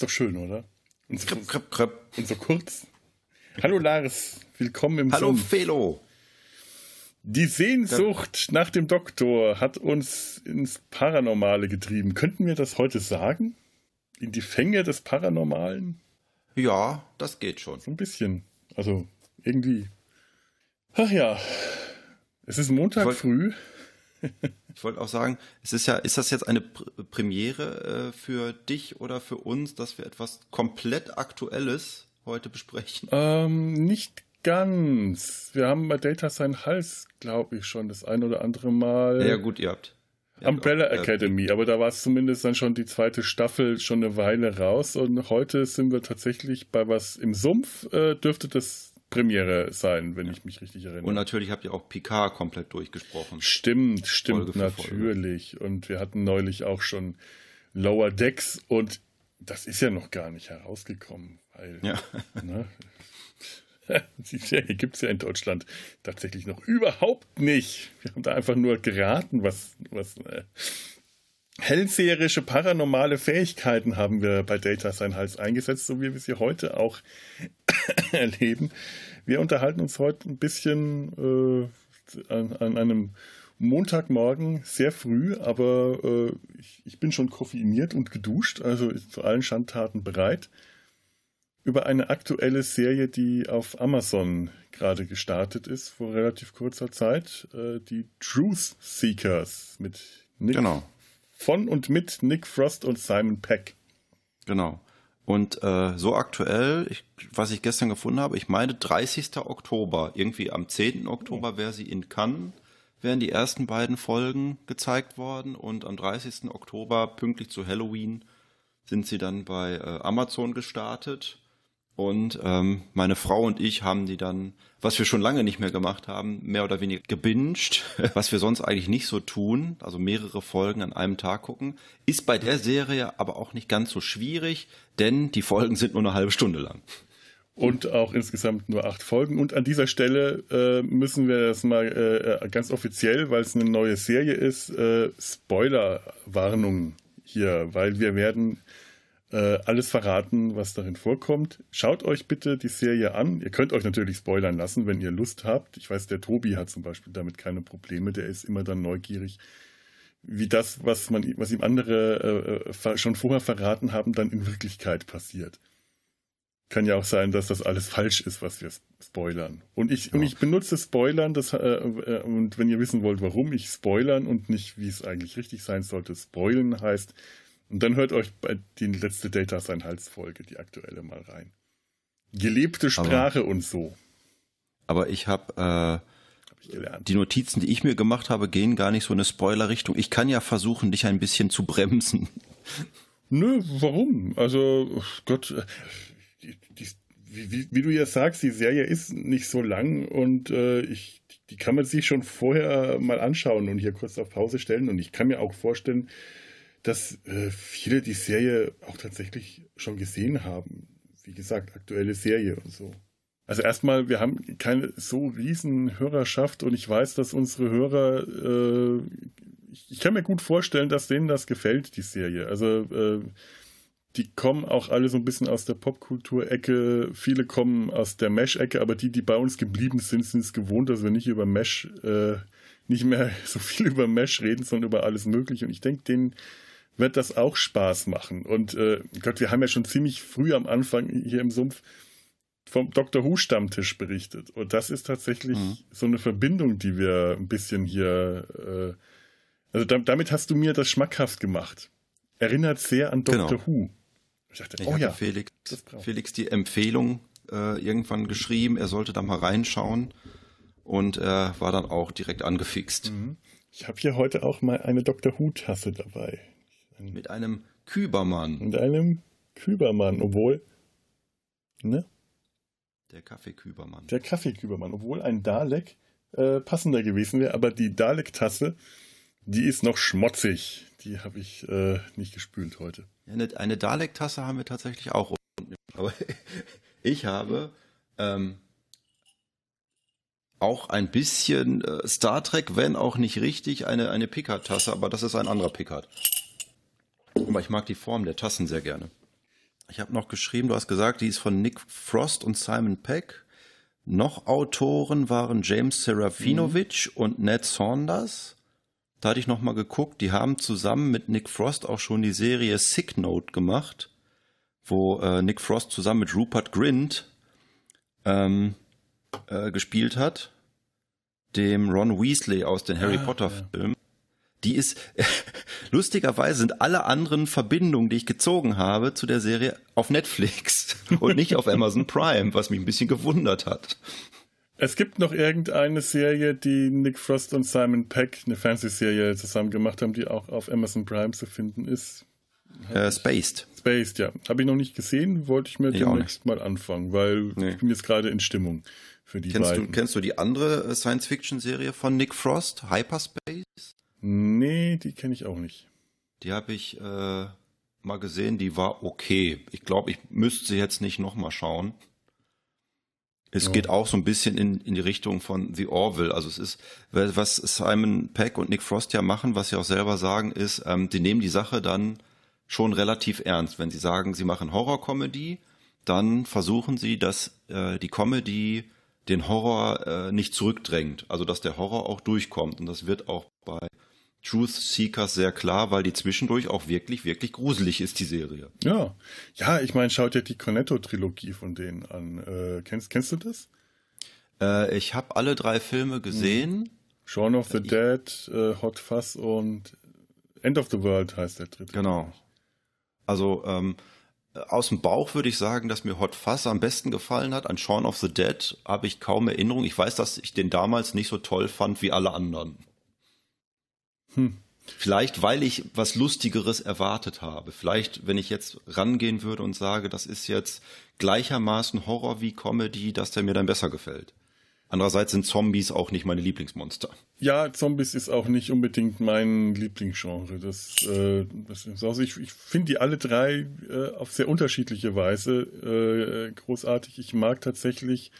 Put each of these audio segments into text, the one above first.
Ist doch schön, oder? Und so, krip, krip, krip. Und so kurz. Hallo Lars, willkommen im Hallo Sumpf. Felo. Die Sehnsucht nach dem Doktor hat uns ins Paranormale getrieben. Könnten wir das heute sagen? In die Fänge des Paranormalen? Ja, das geht schon. So ein bisschen. Also irgendwie. Ach ja, es ist Montag früh. Ich wollte auch sagen, es ist ja, ist das jetzt eine Premiere äh, für dich oder für uns, dass wir etwas komplett Aktuelles heute besprechen? Ähm, nicht ganz. Wir haben bei Data sein Hals, glaube ich, schon das ein oder andere Mal. Ja, gut, ihr habt. Umbrella auch, Academy, äh, aber da war es zumindest dann schon die zweite Staffel schon eine Weile raus und heute sind wir tatsächlich bei was im Sumpf, äh, dürfte das Premiere sein, wenn ich mich richtig erinnere. Und natürlich habt ihr auch Picard komplett durchgesprochen. Stimmt, stimmt, natürlich. Folge. Und wir hatten neulich auch schon Lower Decks und das ist ja noch gar nicht herausgekommen, weil ja. ne, die Serie gibt es ja in Deutschland tatsächlich noch überhaupt nicht. Wir haben da einfach nur geraten, was, was äh, hellseherische paranormale Fähigkeiten haben wir bei Data sein Hals eingesetzt, so wie wir sie heute auch erleben. Wir unterhalten uns heute ein bisschen äh, an, an, einem Montagmorgen sehr früh, aber äh, ich, ich, bin schon koffeiniert und geduscht, also zu allen Schandtaten bereit. Über eine aktuelle Serie, die auf Amazon gerade gestartet ist, vor relativ kurzer Zeit, äh, die Truth Seekers mit Nick genau von und mit Nick Frost und Simon Peck. Genau. Und äh, so aktuell, ich, was ich gestern gefunden habe, ich meine 30. Oktober, irgendwie am 10. Oktober wäre sie in Cannes, wären die ersten beiden Folgen gezeigt worden und am 30. Oktober, pünktlich zu Halloween, sind sie dann bei äh, Amazon gestartet. Und ähm, meine Frau und ich haben die dann, was wir schon lange nicht mehr gemacht haben, mehr oder weniger gebinged, was wir sonst eigentlich nicht so tun, also mehrere Folgen an einem Tag gucken, ist bei der Serie aber auch nicht ganz so schwierig, denn die Folgen sind nur eine halbe Stunde lang. Und auch insgesamt nur acht Folgen. Und an dieser Stelle äh, müssen wir das mal äh, ganz offiziell, weil es eine neue Serie ist, äh, Spoiler-Warnung hier, weil wir werden äh, alles verraten, was darin vorkommt. Schaut euch bitte die Serie an. Ihr könnt euch natürlich spoilern lassen, wenn ihr Lust habt. Ich weiß, der Tobi hat zum Beispiel damit keine Probleme. Der ist immer dann neugierig, wie das, was man, was ihm andere äh, äh schon vorher verraten haben, dann in Wirklichkeit passiert. Kann ja auch sein, dass das alles falsch ist, was wir spoilern. Und ich, ja. und ich benutze Spoilern, das, äh, äh, und wenn ihr wissen wollt, warum ich spoilern und nicht, wie es eigentlich richtig sein sollte, spoilen heißt, und dann hört euch bei die letzte Data sein Hals-Folge, die aktuelle, mal rein. Gelebte Sprache aber, und so. Aber ich habe äh, die Notizen, die ich mir gemacht habe, gehen gar nicht so in eine Spoiler-Richtung. Ich kann ja versuchen, dich ein bisschen zu bremsen. Nö, warum? Also, Gott, die, die, wie, wie, du ja sagst, die Serie ist nicht so lang und äh, ich, die kann man sich schon vorher mal anschauen und hier kurz auf Pause stellen. Und ich kann mir auch vorstellen, dass äh, viele die Serie auch tatsächlich schon gesehen haben. Wie gesagt, aktuelle Serie und so. Also erstmal, wir haben keine so riesen Hörerschaft und ich weiß, dass unsere Hörer, äh, ich, kann mir gut vorstellen, dass denen das gefällt, die Serie. Also äh, die kommen auch alle so ein bisschen aus der Popkultur-Ecke. Viele kommen aus der Mesh-Ecke, aber die, die bei uns geblieben sind, sind es gewohnt, dass wir nicht über Mesh, äh, nicht mehr so viel über Mesh reden, sondern über alles Mögliche. Und ich denke, denen wird das auch Spaß machen. Und äh, Gott, wir haben ja schon ziemlich früh am Anfang hier im Sumpf vom Dr. Who Stammtisch berichtet. Und das ist tatsächlich mhm. so eine Verbindung, die wir ein bisschen hier, äh, also da, damit hast du mir das schmackhaft gemacht. Erinnert sehr an Dr. Genau. Who. Ich dachte, ich oh ja. Felix, Felix die Empfehlung äh, irgendwann geschrieben, er sollte da mal reinschauen. Und er war dann auch direkt angefixt. Mhm. Ich habe hier heute auch mal eine Dr. Who-Tasse dabei. Mit einem Kübermann. Mit einem Kübermann, obwohl. Ne? Der Kaffeekübermann. Der Kaffeekübermann, obwohl ein Dalek äh, passender gewesen wäre, aber die Dalek-Tasse, die ist noch schmutzig. Die habe ich äh, nicht gespült heute. Ja, eine, eine Dalek-Tasse haben wir tatsächlich auch. Aber ich habe ähm, auch ein bisschen äh, Star Trek, wenn auch nicht richtig, eine, eine Picard-Tasse, aber das ist ein anderer Aber ich mag die Form der Tassen sehr gerne. Ich habe noch geschrieben, du hast gesagt, die ist von Nick Frost und Simon Peck. Noch Autoren waren James Serafinovic mhm. und Ned Saunders. Da hatte ich noch mal geguckt, die haben zusammen mit Nick Frost auch schon die Serie Sick Note gemacht, wo äh, Nick Frost zusammen mit Rupert Grint ähm, äh, gespielt hat, dem Ron Weasley aus den Harry ah, Potter Filmen. Die ist, lustigerweise sind alle anderen Verbindungen, die ich gezogen habe zu der Serie auf Netflix und nicht auf Amazon Prime, was mich ein bisschen gewundert hat. Es gibt noch irgendeine Serie, die Nick Frost und Simon Peck, eine Fernsehserie zusammen gemacht haben, die auch auf Amazon Prime zu finden ist. Äh, Spaced. Spaced, ja. Habe ich noch nicht gesehen, wollte ich mir ich demnächst mal anfangen, weil nee. ich bin jetzt gerade in Stimmung für die kennst beiden. Du, kennst du die andere äh, Science-Fiction-Serie von Nick Frost, Hyperspace? Nee, die kenne ich auch nicht. Die habe ich äh, mal gesehen, die war okay. Ich glaube, ich müsste sie jetzt nicht nochmal schauen. Es ja. geht auch so ein bisschen in, in die Richtung von The Orville. Also es ist, was Simon Peck und Nick Frost ja machen, was sie auch selber sagen, ist, ähm, die nehmen die Sache dann schon relativ ernst. Wenn sie sagen, sie machen Horror-Comedy, dann versuchen sie, dass äh, die Comedy den Horror äh, nicht zurückdrängt. Also dass der Horror auch durchkommt. Und das wird auch bei Truth Seekers sehr klar, weil die zwischendurch auch wirklich, wirklich gruselig ist, die Serie. Ja, ja, ich meine, schaut ja die Cornetto-Trilogie von denen an. Äh, kennst, kennst du das? Äh, ich habe alle drei Filme gesehen. Mhm. Shaun of the ich, Dead, äh, Hot Fuzz und End of the World heißt der dritte. Genau. Also ähm, aus dem Bauch würde ich sagen, dass mir Hot Fuzz am besten gefallen hat. An Shaun of the Dead habe ich kaum Erinnerung. Ich weiß, dass ich den damals nicht so toll fand wie alle anderen. Hm. Vielleicht, weil ich was Lustigeres erwartet habe. Vielleicht, wenn ich jetzt rangehen würde und sage, das ist jetzt gleichermaßen Horror wie Comedy, dass der mir dann besser gefällt. Andererseits sind Zombies auch nicht meine Lieblingsmonster. Ja, Zombies ist auch nicht unbedingt mein Lieblingsgenre. Das, äh, das ist also ich, ich finde die alle drei äh, auf sehr unterschiedliche Weise äh, großartig. Ich mag tatsächlich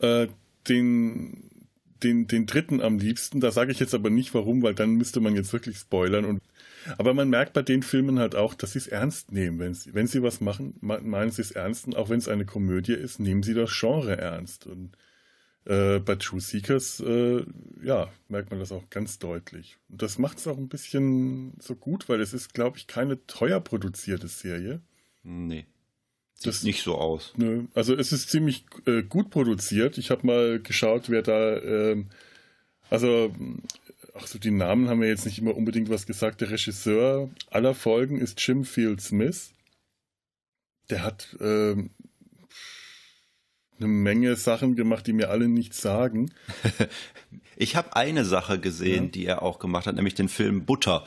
äh, den den, den dritten am liebsten. Da sage ich jetzt aber nicht warum, weil dann müsste man jetzt wirklich spoilern. Und, aber man merkt bei den Filmen halt auch, dass sie es ernst nehmen. Wenn sie, wenn sie was machen, meinen sie es ernst. Und auch wenn es eine Komödie ist, nehmen sie das Genre ernst. Und äh, bei True Seekers, äh, ja, merkt man das auch ganz deutlich. Und das macht es auch ein bisschen so gut, weil es ist, glaube ich, keine teuer produzierte Serie. Nee. Sieht das, nicht so aus. Nö. Also es ist ziemlich äh, gut produziert. Ich habe mal geschaut, wer da, ähm, also ach so, die Namen haben mir jetzt nicht immer unbedingt was gesagt. Der Regisseur aller Folgen ist Jim Field Smith. Der hat ähm, eine Menge Sachen gemacht, die mir alle nichts sagen. ich habe eine Sache gesehen, ja. die er auch gemacht hat, nämlich den Film Butter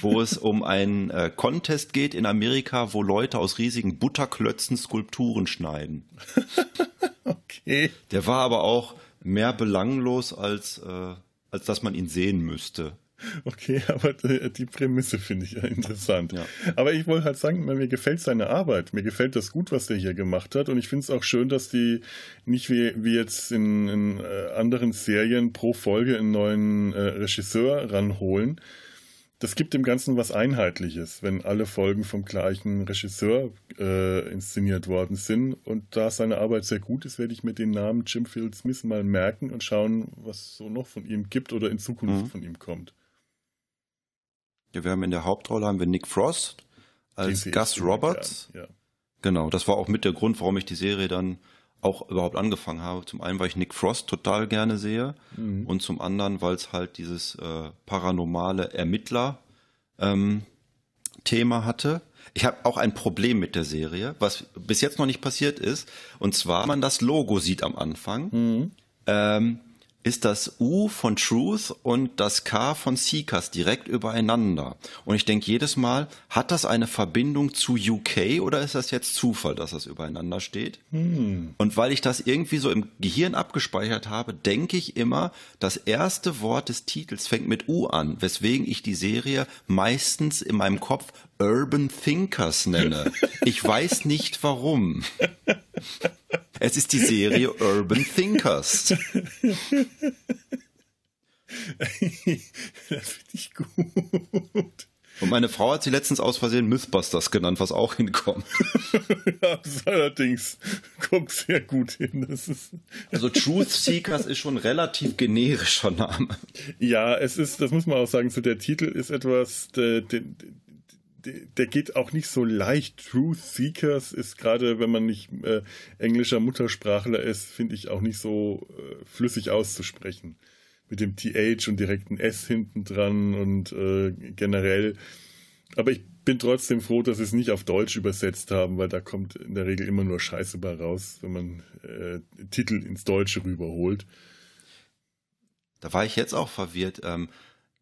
wo es um einen äh, Contest geht in Amerika, wo Leute aus riesigen Butterklötzen Skulpturen schneiden. okay. Der war aber auch mehr belanglos, als, äh, als dass man ihn sehen müsste. Okay, aber die Prämisse finde ich ja interessant. Ja. Aber ich wollte halt sagen, mir gefällt seine Arbeit. Mir gefällt das gut, was der hier gemacht hat. Und ich finde es auch schön, dass die nicht wie, wie jetzt in, in äh, anderen Serien pro Folge einen neuen äh, Regisseur ranholen, das gibt dem Ganzen was Einheitliches, wenn alle Folgen vom gleichen Regisseur äh, inszeniert worden sind. Und da seine Arbeit sehr gut ist, werde ich mir den Namen Jim Field Smith mal merken und schauen, was so noch von ihm gibt oder in Zukunft mhm. von ihm kommt. Ja, wir haben in der Hauptrolle haben wir Nick Frost als Gus Roberts. Ja. Genau, das war auch mit der Grund, warum ich die Serie dann auch überhaupt angefangen habe. Zum einen, weil ich Nick Frost total gerne sehe mhm. und zum anderen, weil es halt dieses äh, paranormale Ermittler ähm, Thema hatte. Ich habe auch ein Problem mit der Serie, was bis jetzt noch nicht passiert ist. Und zwar, wenn man das Logo sieht am Anfang, mhm. ähm, ist das U von Truth und das K von Seekers direkt übereinander. Und ich denke jedes Mal, hat das eine Verbindung zu UK oder ist das jetzt Zufall, dass das übereinander steht? Hm. Und weil ich das irgendwie so im Gehirn abgespeichert habe, denke ich immer, das erste Wort des Titels fängt mit U an, weswegen ich die Serie meistens in meinem Kopf Urban Thinkers nenne. Ich weiß nicht warum. Es ist die Serie Urban Thinkers. Das finde ich gut. Und Meine Frau hat sie letztens aus Versehen Mythbusters genannt, was auch hinkommt. ja, das allerdings kommt sehr gut hin. Also Truth Seekers ist schon ein relativ generischer Name. Ja, es ist, das muss man auch sagen, so der Titel ist etwas, der, der, der geht auch nicht so leicht. Truth Seekers ist gerade, wenn man nicht äh, englischer Muttersprachler ist, finde ich auch nicht so äh, flüssig auszusprechen. Mit dem TH und direkten S hinten dran und äh, generell. Aber ich bin trotzdem froh, dass sie es nicht auf Deutsch übersetzt haben, weil da kommt in der Regel immer nur Scheiße bei raus, wenn man äh, Titel ins Deutsche rüberholt. Da war ich jetzt auch verwirrt. Ähm,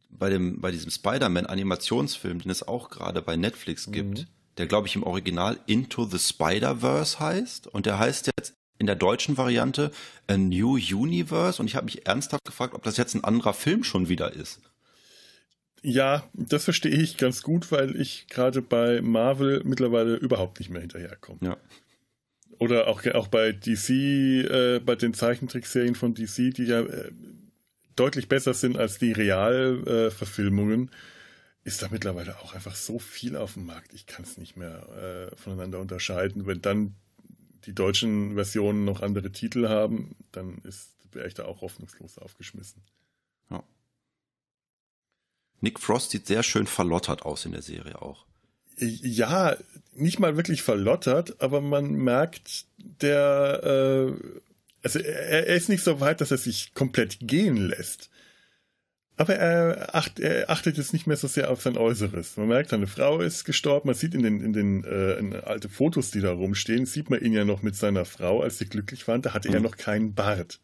bei dem, bei diesem Spider-Man Animationsfilm, den es auch gerade bei Netflix mhm. gibt, mhm. der glaube ich im Original Into the Spider-Verse heißt und der heißt jetzt in der deutschen Variante A New Universe und ich habe mich ernsthaft gefragt, ob das jetzt ein anderer Film schon wieder ist. Ja, das verstehe ich ganz gut, weil ich gerade bei Marvel mittlerweile überhaupt nicht mehr hinterherkomme. Ja. Oder auch, auch bei DC, äh, bei den Zeichentrickserien von DC, die ja äh, deutlich besser sind als die Realverfilmungen, ist da mittlerweile auch einfach so viel auf dem Markt. Ich kann es nicht mehr äh, voneinander unterscheiden. Wenn dann die deutschen Versionen noch andere Titel haben, dann ist wäre ich da auch hoffnungslos aufgeschmissen. Ja. Nick Frost sieht sehr schön verlottert aus in der Serie auch. Ja, nicht mal wirklich verlottert, aber man merkt, der äh, also er, er, ist nicht so weit, dass er sich komplett gehen lässt. Aber er, acht, er achtet jetzt nicht mehr so sehr auf sein Äußeres. Man merkt, seine Frau ist gestorben. Man sieht in den, in den äh, in alte Fotos, die da rumstehen, sieht man ihn ja noch mit seiner Frau, als sie glücklich waren. Da hatte mhm. er noch keinen Bart.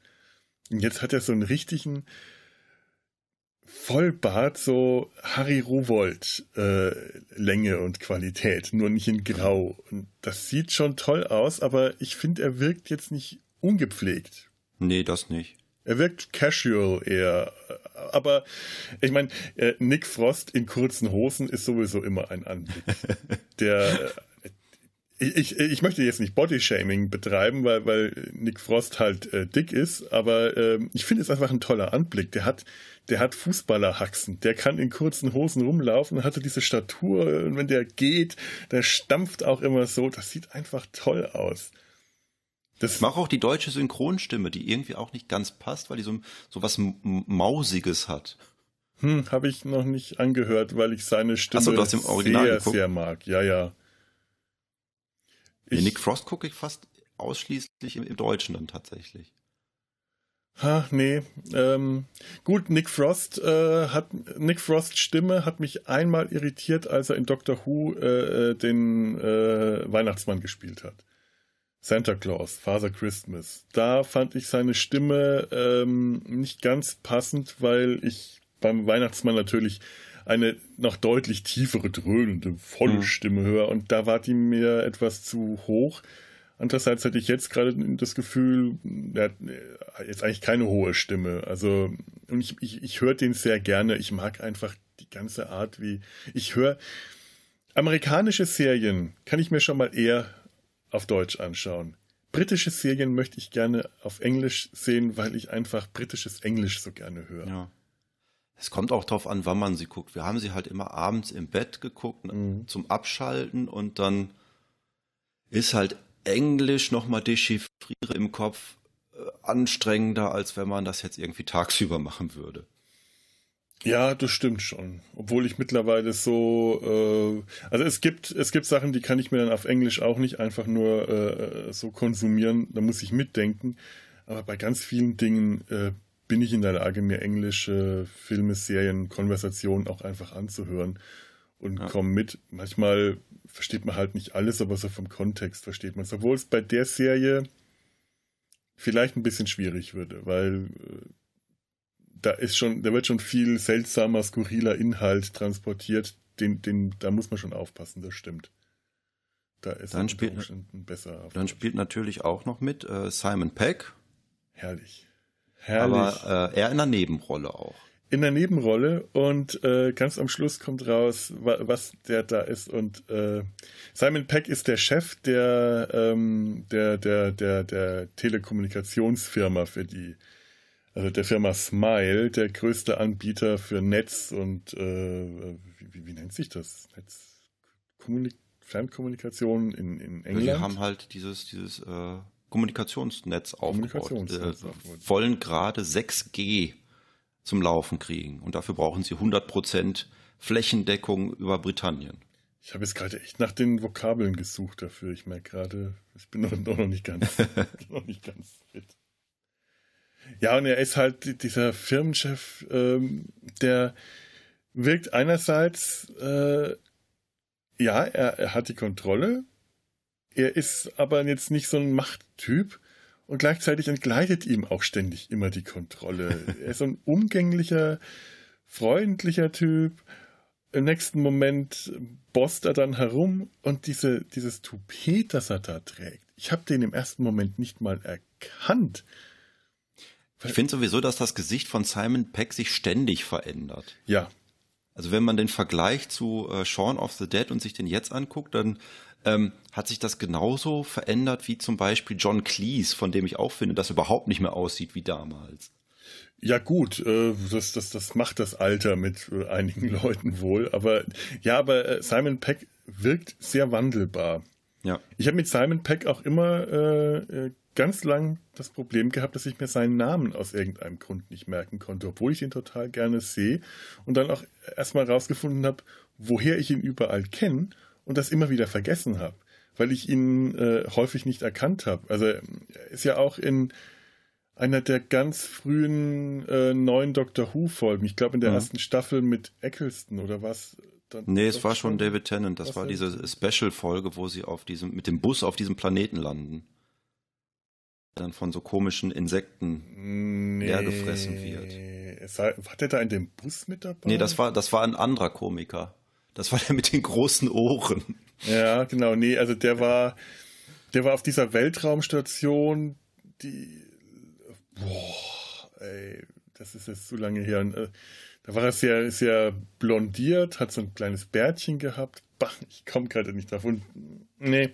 Und jetzt hat er so einen richtigen Vollbart, so Harry Rowold äh, Länge und Qualität, nur nicht in Grau. Und das sieht schon toll aus, aber ich finde, er wirkt jetzt nicht ungepflegt. Nee, das nicht. Er wirkt casual eher. Aber ich meine, äh, Nick Frost in kurzen Hosen ist sowieso immer ein Anblick. Der äh, ich, ich möchte jetzt nicht Bodyshaming betreiben, weil, weil Nick Frost halt äh, dick ist, aber äh, ich finde es einfach ein toller Anblick. Der hat, der hat Fußballerhaxen, der kann in kurzen Hosen rumlaufen, hatte diese Statur und wenn der geht, der stampft auch immer so. Das sieht einfach toll aus. Das ich mache auch die deutsche Synchronstimme, die irgendwie auch nicht ganz passt, weil die so, so was Mausiges hat. Hm, habe ich noch nicht angehört, weil ich seine Stimme so, du hast im Original sehr, geguckt? sehr mag. Ja, ja. Ich, Nick Frost gucke ich fast ausschließlich im, im, Deutschen dann tatsächlich. Ha, nee. Ähm, gut, Nick Frost äh, hat Nick Frost Stimme hat mich einmal irritiert, als er in Doctor Who äh, äh den äh, Weihnachtsmann gespielt hat. Santa Claus, Father Christmas. Da fand ich seine Stimme ähm, nicht ganz passend, weil ich beim Weihnachtsmann natürlich eine noch deutlich tiefere, dröhnende, volle mhm. Stimme höre und da war die mir etwas zu hoch. Andererseits hatte ich jetzt gerade das Gefühl, er hat jetzt eigentlich keine hohe Stimme. Also, und ich, ich, ich höre den sehr gerne. Ich mag einfach die ganze Art, wie ich höre. Amerikanische Serien kann ich mir schon mal eher auf Deutsch anschauen. Britische Serien möchte ich gerne auf Englisch sehen, weil ich einfach britisches Englisch so gerne höre. Ja. Es kommt auch darauf an, wann man sie guckt. Wir haben sie halt immer abends im Bett geguckt mhm. zum Abschalten und dann ist halt Englisch nochmal dechiffriere im Kopf äh, anstrengender, als wenn man das jetzt irgendwie tagsüber machen würde. Ja, das stimmt schon. Obwohl ich mittlerweile so, äh, also es gibt, es gibt Sachen, die kann ich mir dann auf Englisch auch nicht einfach nur äh, so konsumieren. Da muss ich mitdenken. Aber bei ganz vielen Dingen äh, bin ich in der Lage, mir englische Filme, Serien, Konversationen auch einfach anzuhören und ja. komme mit. Manchmal versteht man halt nicht alles, aber so vom Kontext versteht man es. Obwohl es bei der Serie vielleicht ein bisschen schwierig würde, weil äh, da ist schon, da wird schon viel seltsamer, skurriler Inhalt transportiert. Den, den, da muss man schon aufpassen, das stimmt. Da ist dann spielt, besser. Dann spielt natürlich auch noch mit äh, Simon Peck. Herrlich. Herrlich. Aber äh, er in der Nebenrolle auch. In der Nebenrolle und äh, ganz am Schluss kommt raus, was der da ist. Und äh, Simon Peck ist der Chef der, ähm, der, der, der, der Telekommunikationsfirma, für die also der Firma Smile, der größte Anbieter für Netz und äh, wie, wie, nennt sich das? Netz Kommunik Fernkommunikation in, in England. Wir haben halt dieses, dieses äh, Kommunikationsnetz aufgebaut. Kommunikationsnetz äh, wollen gerade 6G zum Laufen kriegen und dafür brauchen sie 100 Prozent Flächendeckung über Britannien. Ich habe jetzt gerade echt nach den Vokabeln gesucht dafür. Ich merke gerade, ich bin noch, noch nicht ganz, noch nicht ganz fit. Ja, und er ist halt dieser Firmenchef, ähm, der wirkt einerseits, äh, ja, er, er hat die Kontrolle, er ist aber jetzt nicht so ein Machttyp und gleichzeitig entgleitet ihm auch ständig immer die Kontrolle. er ist so ein umgänglicher, freundlicher Typ im nächsten Moment bosst er dann herum und diese, dieses Toupet, das er da trägt, ich habe den im ersten Moment nicht mal erkannt. Ich finde sowieso, dass das Gesicht von Simon Peck sich ständig verändert. Ja. Also wenn man den Vergleich zu äh, Shaun of the Dead und sich den jetzt anguckt, dann ähm, hat sich das genauso verändert wie zum Beispiel John Cleese, von dem ich auch finde, dass er überhaupt nicht mehr aussieht wie damals. Ja gut, äh, das, das, das macht das Alter mit äh, einigen Leuten wohl. Aber ja, aber äh, Simon Peck wirkt sehr wandelbar. Ja. Ich habe mit Simon Peck auch immer äh, ganz lang das Problem gehabt, dass ich mir seinen Namen aus irgendeinem Grund nicht merken konnte, obwohl ich ihn total gerne sehe und dann auch erstmal rausgefunden habe, woher ich ihn überall kenne und das immer wieder vergessen habe, weil ich ihn äh, häufig nicht erkannt habe. Also er ist ja auch in einer der ganz frühen äh, neuen Doctor Who-Folgen. Ich glaube in der mhm. ersten Staffel mit Eccleston oder was. Dann nee, es war schon David Tennant. Das war diese Special-Folge, wo sie auf diesem, mit dem Bus auf diesem Planeten landen. Dann von so komischen Insekten nee, leer gefressen wird. War, war der da in dem Bus mit dabei? Nee, das war, das war ein anderer Komiker. Das war der mit den großen Ohren. Ja, genau. Nee, also der war, der war auf dieser Weltraumstation, die Boah, ey, das ist jetzt zu lange her. Und, äh, da war er sehr, sehr blondiert, hat so ein kleines Bärtchen gehabt. Bah, ich komme gerade nicht davon. Nee.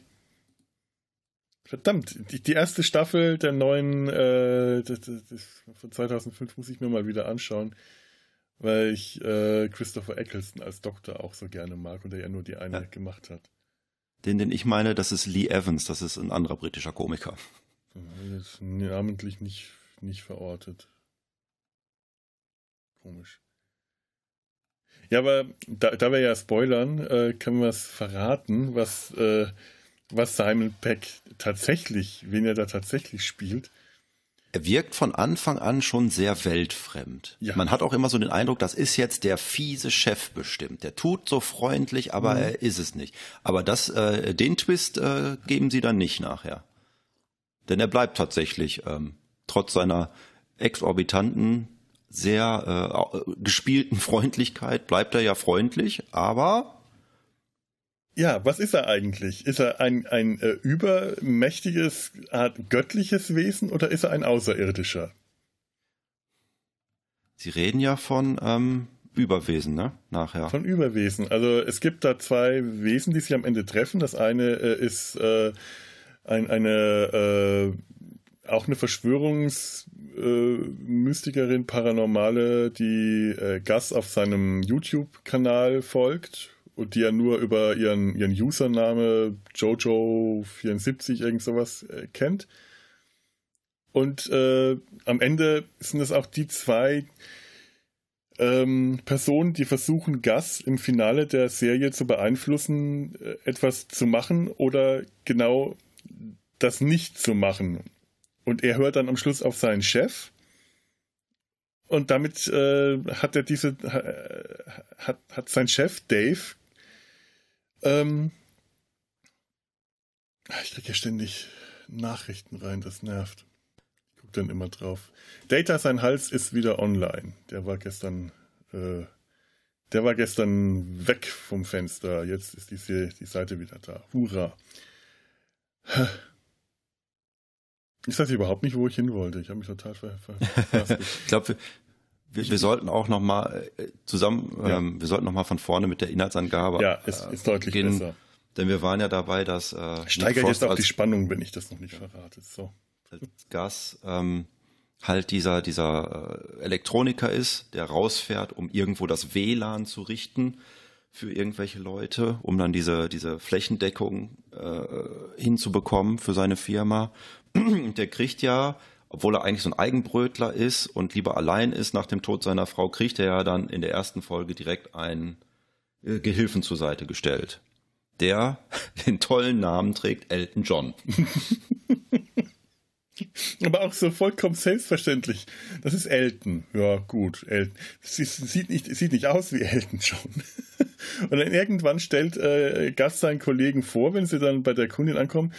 Verdammt, die, die erste Staffel der neuen, äh, das, das, von 2005 muss ich mir mal wieder anschauen, weil ich äh, Christopher Eccleston als Doktor auch so gerne mag und er ja nur die eine ja. gemacht hat. Den, den ich meine, das ist Lee Evans, das ist ein anderer britischer Komiker. Jetzt namentlich nicht nicht verortet. Komisch. Ja, aber da, da wir ja spoilern, äh, können wir es verraten, was, äh, was Simon Peck tatsächlich, wen er da tatsächlich spielt. Er wirkt von Anfang an schon sehr weltfremd. Ja. Man hat auch immer so den Eindruck, das ist jetzt der fiese Chef bestimmt. Der tut so freundlich, aber mhm. er ist es nicht. Aber das, äh, den Twist äh, geben sie dann nicht nachher. Denn er bleibt tatsächlich ähm, trotz seiner exorbitanten, sehr äh, gespielten Freundlichkeit bleibt er ja freundlich, aber ja, was ist er eigentlich? Ist er ein, ein äh, übermächtiges, Art göttliches Wesen oder ist er ein Außerirdischer? Sie reden ja von ähm, Überwesen, ne? Nachher. Von Überwesen. Also es gibt da zwei Wesen, die sich am Ende treffen. Das eine äh, ist äh, ein, eine äh, auch eine Verschwörungsmystikerin, äh, Paranormale, die äh, Gas auf seinem YouTube-Kanal folgt und die er nur über ihren, ihren Username Jojo74 irgend sowas äh, kennt. Und äh, am Ende sind es auch die zwei ähm, Personen, die versuchen, Gas im Finale der Serie zu beeinflussen, äh, etwas zu machen oder genau das nicht zu machen. Und er hört dann am Schluss auf seinen Chef. Und damit äh, hat er diese, äh, hat, hat sein Chef Dave, ähm, ich kriege ja ständig Nachrichten rein, das nervt. Ich gucke dann immer drauf. Data, sein Hals ist wieder online. Der war gestern, äh, der war gestern weg vom Fenster. Jetzt ist die, die Seite wieder da. Hurra. Ich weiß überhaupt nicht, wo ich hin wollte. Ich habe mich total ver, ver Ich glaube, wir, wir, sollten auch noch mal äh, zusammen, ja. ähm, wir sollten noch mal von vorne mit der Inhaltsangabe. Ja, ist, ist deutlich beginnen, besser. Denn wir waren ja dabei, dass äh, steigert jetzt auch die Spannung, wenn ich das noch nicht verrate. So. Gas ähm, halt dieser, dieser äh, Elektroniker ist, der rausfährt, um irgendwo das WLAN zu richten für irgendwelche Leute, um dann diese, diese Flächendeckung äh, hinzubekommen für seine Firma. der kriegt ja, obwohl er eigentlich so ein Eigenbrötler ist und lieber allein ist nach dem Tod seiner Frau, kriegt er ja dann in der ersten Folge direkt einen äh, Gehilfen zur Seite gestellt. Der den tollen Namen trägt Elton John. Aber auch so vollkommen selbstverständlich. Das ist Elton. Ja, gut, Elton. Sie sieht nicht, sieht nicht aus wie Elton John. Und dann irgendwann stellt äh, Gast seinen Kollegen vor, wenn sie dann bei der Kundin ankommen,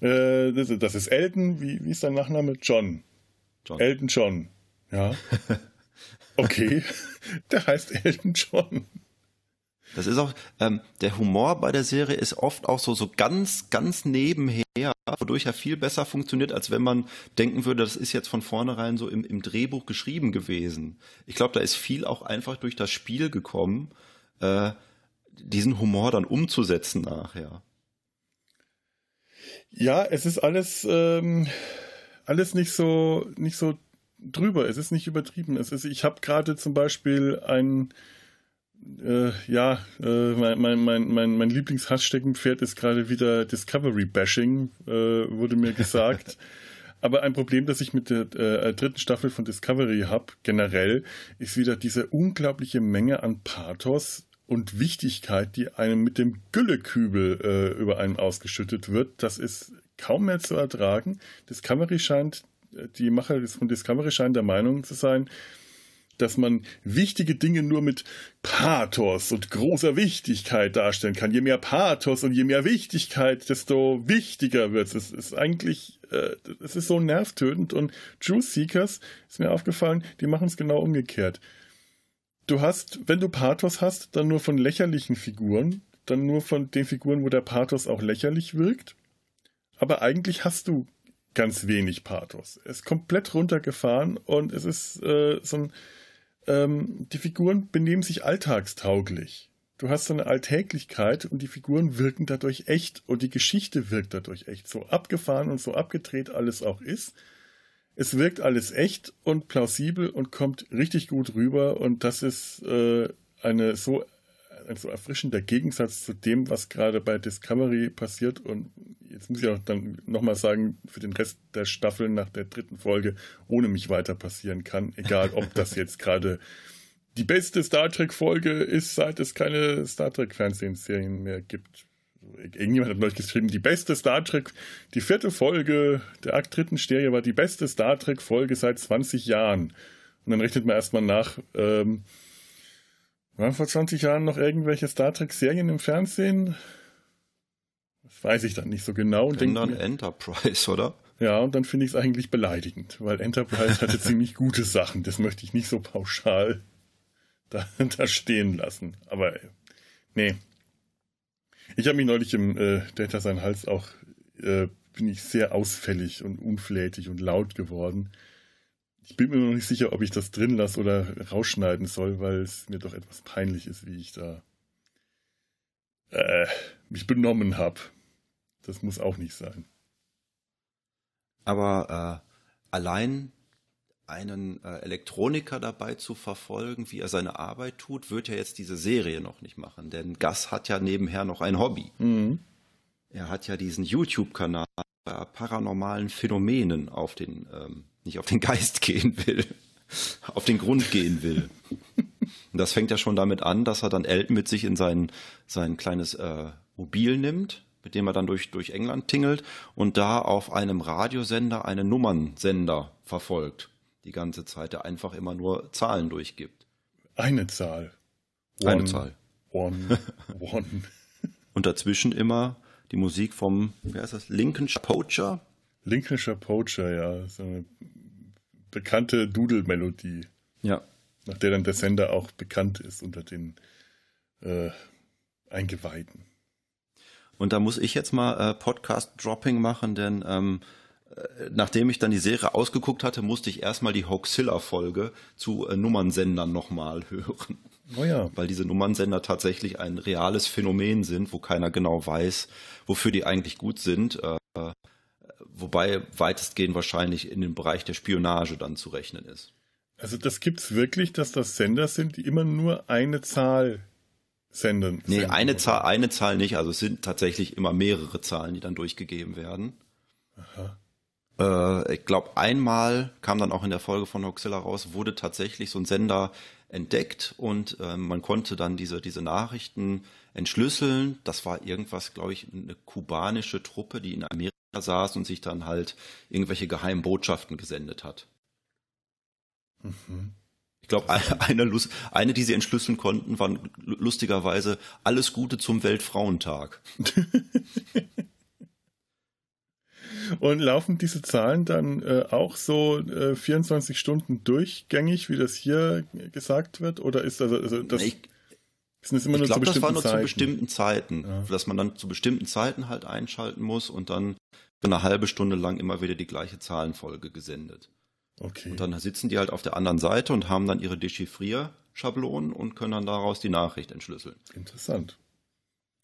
äh, das, das, ist Elton, wie, wie ist sein Nachname? John. John. Elton John. Ja. Okay. der heißt Elton John. Das ist auch, ähm, der Humor bei der Serie ist oft auch so, so ganz, ganz nebenher, wodurch er viel besser funktioniert, als wenn man denken würde, das ist jetzt von vornherein so im, im Drehbuch geschrieben gewesen. Ich glaube, da ist viel auch einfach durch das Spiel gekommen, äh, diesen Humor dann umzusetzen nachher. Ja, es ist alles, ähm, alles nicht so, nicht so drüber. Es ist nicht übertrieben. Es ist, ich habe gerade zum Beispiel ein äh, ja, äh, mein, mein, mein, mein, mein Lieblingshasssteckenpferd ist gerade wieder Discovery-Bashing, äh, wurde mir gesagt. Aber ein Problem, das ich mit der äh, dritten Staffel von Discovery habe, generell, ist wieder diese unglaubliche Menge an Pathos und Wichtigkeit, die einem mit dem Güllekübel äh, über einen ausgeschüttet wird. Das ist kaum mehr zu ertragen. Discovery scheint, äh, die Macher von Discovery scheinen der Meinung zu sein, dass man wichtige Dinge nur mit Pathos und großer Wichtigkeit darstellen kann. Je mehr Pathos und je mehr Wichtigkeit, desto wichtiger wird es. Es ist eigentlich, äh, es ist so nervtötend und Truth Seekers, ist mir aufgefallen, die machen es genau umgekehrt. Du hast, wenn du Pathos hast, dann nur von lächerlichen Figuren, dann nur von den Figuren, wo der Pathos auch lächerlich wirkt. Aber eigentlich hast du ganz wenig Pathos. Es ist komplett runtergefahren und es ist äh, so ein ähm, die Figuren benehmen sich alltagstauglich. Du hast so eine Alltäglichkeit und die Figuren wirken dadurch echt und die Geschichte wirkt dadurch echt. So abgefahren und so abgedreht alles auch ist. Es wirkt alles echt und plausibel und kommt richtig gut rüber und das ist äh, eine so ein so erfrischender Gegensatz zu dem, was gerade bei Discovery passiert. Und jetzt muss ich auch dann nochmal sagen, für den Rest der Staffel nach der dritten Folge ohne mich weiter passieren kann. Egal, ob das jetzt gerade die beste Star Trek-Folge ist, seit es keine Star Trek-Fernsehserien mehr gibt. Irgendjemand hat neulich geschrieben, die beste Star Trek, die vierte Folge der Akt dritten Serie war die beste Star Trek-Folge seit 20 Jahren. Und dann rechnet man erstmal nach, ähm, waren vor 20 Jahren noch irgendwelche Star Trek-Serien im Fernsehen? Das weiß ich dann nicht so genau. Und dann mir, Enterprise, oder? Ja, und dann finde ich es eigentlich beleidigend, weil Enterprise hatte ziemlich gute Sachen. Das möchte ich nicht so pauschal da, da stehen lassen. Aber nee. Ich habe mich neulich im äh, Data sein Hals auch, äh, bin ich sehr ausfällig und unflätig und laut geworden. Ich bin mir noch nicht sicher, ob ich das drin lasse oder rausschneiden soll, weil es mir doch etwas peinlich ist, wie ich da äh, mich benommen habe. Das muss auch nicht sein. Aber äh, allein einen äh, Elektroniker dabei zu verfolgen, wie er seine Arbeit tut, wird ja jetzt diese Serie noch nicht machen. Denn Gas hat ja nebenher noch ein Hobby. Mhm. Er hat ja diesen YouTube-Kanal paranormalen Phänomenen auf den ähm, nicht auf den Geist gehen will, auf den Grund gehen will. Und das fängt ja schon damit an, dass er dann Elton mit sich in sein, sein kleines äh, Mobil nimmt, mit dem er dann durch, durch England tingelt und da auf einem Radiosender einen Nummernsender verfolgt. Die ganze Zeit, der einfach immer nur Zahlen durchgibt. Eine Zahl. One, Eine Zahl. One, one. und dazwischen immer die Musik vom, wie heißt das, Lincolnshire Poacher? Lincolnshire Poacher, ja. So eine bekannte Doodle-Melodie. Ja. Nach der dann der Sender auch bekannt ist unter den äh, Eingeweihten. Und da muss ich jetzt mal äh, Podcast-Dropping machen, denn ähm, äh, nachdem ich dann die Serie ausgeguckt hatte, musste ich erstmal die Hoaxilla-Folge zu äh, Nummernsendern nochmal hören. Oh ja. Weil diese Nummernsender tatsächlich ein reales Phänomen sind, wo keiner genau weiß, wofür die eigentlich gut sind. Äh, wobei weitestgehend wahrscheinlich in den Bereich der Spionage dann zu rechnen ist. Also das gibt's wirklich, dass das Sender sind, die immer nur eine Zahl senden. Nee, senden, eine oder? Zahl, eine Zahl nicht. Also es sind tatsächlich immer mehrere Zahlen, die dann durchgegeben werden. Äh, ich glaube, einmal kam dann auch in der Folge von Hoxilla raus, wurde tatsächlich so ein Sender entdeckt und äh, man konnte dann diese, diese Nachrichten entschlüsseln. Das war irgendwas, glaube ich, eine kubanische Truppe, die in Amerika saß und sich dann halt irgendwelche geheimen Botschaften gesendet hat. Mhm. Ich glaube, eine, eine, die sie entschlüsseln konnten, war lustigerweise alles Gute zum Weltfrauentag. Und laufen diese Zahlen dann äh, auch so äh, 24 Stunden durchgängig, wie das hier gesagt wird? Oder ist also, also das, ich sind das immer ich glaube, das war nur Zeiten? zu bestimmten Zeiten, Ja. dass man dann zu bestimmten Zeiten halt einschalten muss und dann für eine halbe Stunde lang immer wieder die gleiche Zahlenfolge gesendet. Okay. Und dann sitzen die halt auf der anderen Seite und haben dann ihre Dechiffrierschablonen und können dann daraus die Nachricht entschlüsseln. Interessant.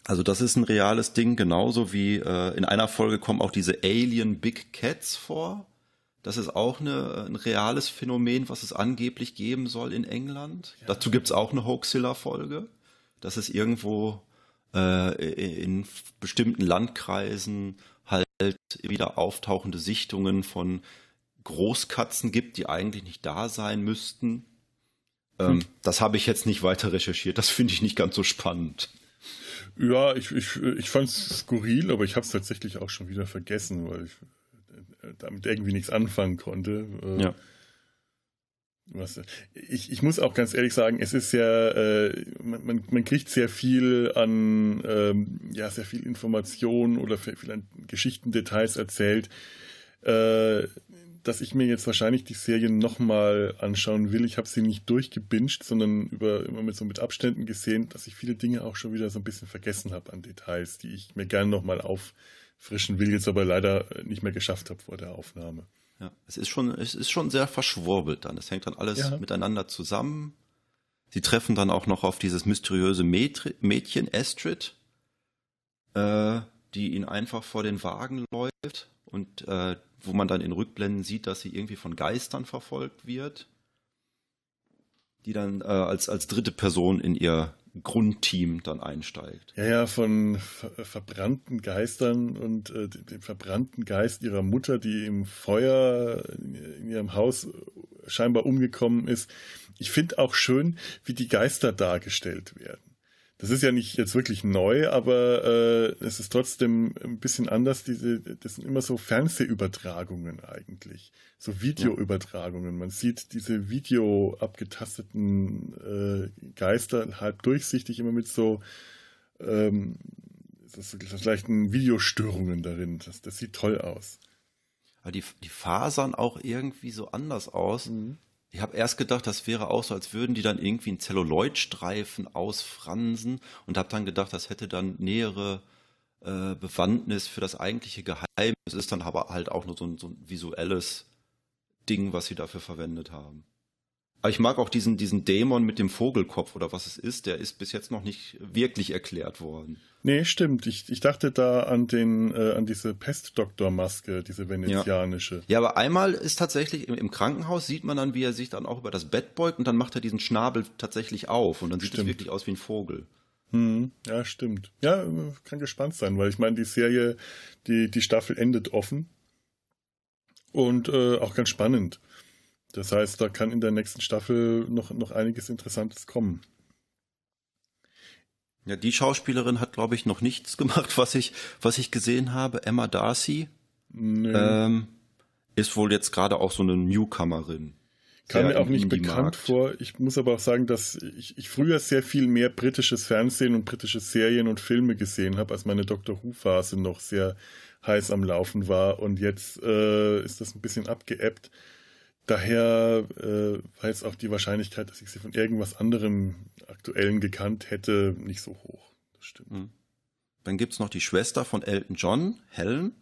Also das ist ein reales Ding, genauso wie äh, in einer Folge kommen auch diese Alien Big Cats vor. Das ist auch eine, ein reales Phänomen, was es angeblich geben soll in England. Dazu gibt's auch eine Hoaxilla-Folge. Dass es irgendwo äh, in bestimmten Landkreisen halt wieder auftauchende Sichtungen von Großkatzen gibt, die eigentlich nicht da sein müssten. Ähm, Hm. Das habe ich jetzt nicht weiter recherchiert. Das finde ich nicht ganz so spannend. Ja, ich, ich, ich fand es skurril, aber ich habe es tatsächlich auch schon wieder vergessen, weil ich äh, damit irgendwie nichts anfangen konnte. Äh, Ja. Was, ich, ich muss auch ganz ehrlich sagen, es ist ja, äh, man, man, man kriegt sehr viel an, ähm, ja, sehr viel Information oder viel an Geschichten, Details erzählt, äh, dass ich mir jetzt wahrscheinlich die Serien nochmal anschauen will. Ich habe sie nicht durchgebinged, sondern über, immer mit so mit Abständen gesehen, dass ich viele Dinge auch schon wieder so ein bisschen vergessen habe an Details, die ich mir gerne nochmal auffrischen will, jetzt aber leider nicht mehr geschafft habe vor der Aufnahme. Ja, es ist schon, es ist schon sehr verschwurbelt dann. Es hängt dann alles Ja. miteinander zusammen. Sie treffen dann auch noch auf dieses mysteriöse Mädri- Mädchen Astrid, äh, die ihn einfach vor den Wagen läuft und äh, wo man dann in Rückblenden sieht, dass sie irgendwie von Geistern verfolgt wird, die dann äh, als als dritte Person in ihr Grundteam dann einsteigt. Ja, ja, von ver verbrannten Geistern und äh, dem dem verbrannten Geist ihrer Mutter, die im Feuer in ihrem Haus scheinbar umgekommen ist. Ich finde auch schön, wie die Geister dargestellt werden. Das ist ja nicht jetzt wirklich neu, aber äh, es ist trotzdem ein bisschen anders. Diese, das sind immer so Fernsehübertragungen eigentlich, so Videoübertragungen. Man sieht diese Video abgetasteten äh, Geister halb durchsichtig, immer mit so ähm, das ist leichten Videostörungen darin. Das, das sieht toll aus. Aber die, die fasern auch irgendwie so anders aus. Ich habe erst gedacht, das wäre auch so, als würden die dann irgendwie einen Zelluloidstreifen ausfransen und habe dann gedacht, das hätte dann nähere äh, Bewandtnis für das eigentliche Geheimnis. Es ist dann aber halt auch nur so ein, so ein visuelles Ding, was sie dafür verwendet haben. Aber ich mag auch diesen, diesen Dämon mit dem Vogelkopf oder was es ist, der ist bis jetzt noch nicht wirklich erklärt worden. Nee, stimmt. Ich, ich dachte da an den äh, an diese Pestdoktormaske, diese venezianische. Ja, aber einmal ist tatsächlich im, im Krankenhaus sieht man dann, wie er sich dann auch über das Bett beugt und dann macht er diesen Schnabel tatsächlich auf und dann sieht es wirklich aus wie ein Vogel. Hm, ja, stimmt. Ja, kann gespannt sein, weil ich meine, die Serie, die, die Staffel endet offen und äh, auch ganz spannend. Das heißt, da kann in der nächsten Staffel noch, noch einiges Interessantes kommen. Ja, die Schauspielerin hat, glaube ich, noch nichts gemacht, was ich, was ich gesehen habe. Emma Darcy Nö, ähm, ist wohl jetzt gerade auch so eine Newcomerin. kam mir auch nicht bekannt vor. Ich muss aber auch sagen, dass ich, ich früher sehr viel mehr britisches Fernsehen und britische Serien und Filme gesehen habe, als meine Doctor Who-Phase noch sehr heiß am Laufen war. Und jetzt äh, ist das ein bisschen abgeebbt. Daher äh, war jetzt auch die Wahrscheinlichkeit, dass ich sie von irgendwas anderem Aktuellen gekannt hätte, nicht so hoch. Das stimmt. Mhm. Dann gibt's noch die Schwester von Elton John, Helen,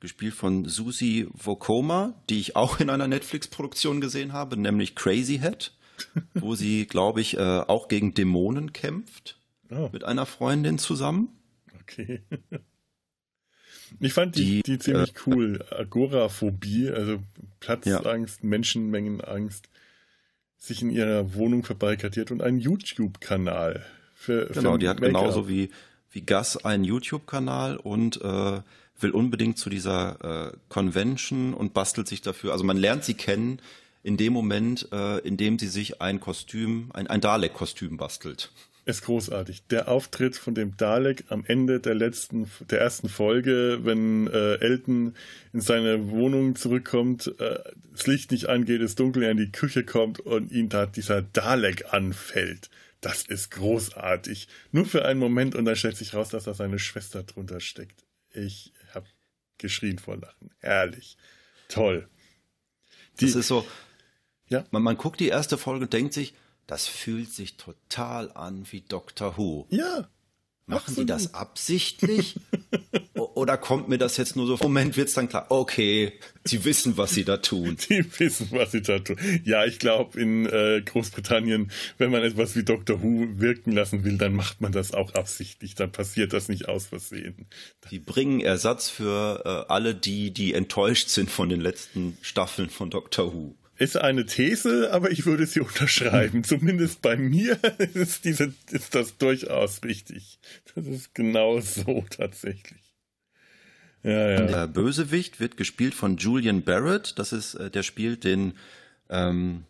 gespielt von Susie Vokoma, die ich auch in einer Netflix-Produktion gesehen habe, nämlich Crazy Head, wo sie, glaube ich, äh, auch gegen Dämonen kämpft, Oh, mit einer Freundin zusammen. okay. Ich fand die, die, die ziemlich äh, cool. Agoraphobie, also Platzangst, ja. Menschenmengenangst, sich in ihrer Wohnung verbarrikadiert und einen YouTube-Kanal. Für, genau, für die hat genauso wie, wie Gus einen YouTube-Kanal und äh, will unbedingt zu dieser äh, Convention und bastelt sich dafür. Also man lernt sie kennen in dem Moment, äh, in dem sie sich ein Kostüm, ein, ein Dalek-Kostüm bastelt ist großartig. Der Auftritt von dem Dalek am Ende der letzten, der ersten Folge, wenn äh, Elton in seine Wohnung zurückkommt, äh, das Licht nicht angeht, es dunkel, er in die Küche kommt und ihn da dieser Dalek anfällt. Das ist großartig. Nur für einen Moment und dann stellt sich raus, dass da seine Schwester drunter steckt. Ich hab geschrien vor Lachen. Herrlich. Toll. Die, das ist so. Ja. Man, man guckt die erste Folge und denkt sich, das fühlt sich total an wie Doctor Who. Ja. Machen absolut. die das absichtlich? Oder kommt mir das jetzt nur so? Moment wird es dann klar. Okay, sie wissen, was sie da tun. Sie wissen, was sie da tun. Ja, ich glaube, in äh, Großbritannien, wenn man etwas wie Doctor Who wirken lassen will, dann macht man das auch absichtlich. Dann passiert das nicht aus Versehen. Die bringen Ersatz für äh, alle die, die enttäuscht sind von den letzten Staffeln von Doctor Who. Ist eine These, aber ich würde sie unterschreiben. Zumindest bei mir ist, diese, ist das durchaus richtig. Das ist genau so tatsächlich. Ja, ja. Der Bösewicht wird gespielt von Julian Barrett. Das ist, äh, der spielt den, ähm,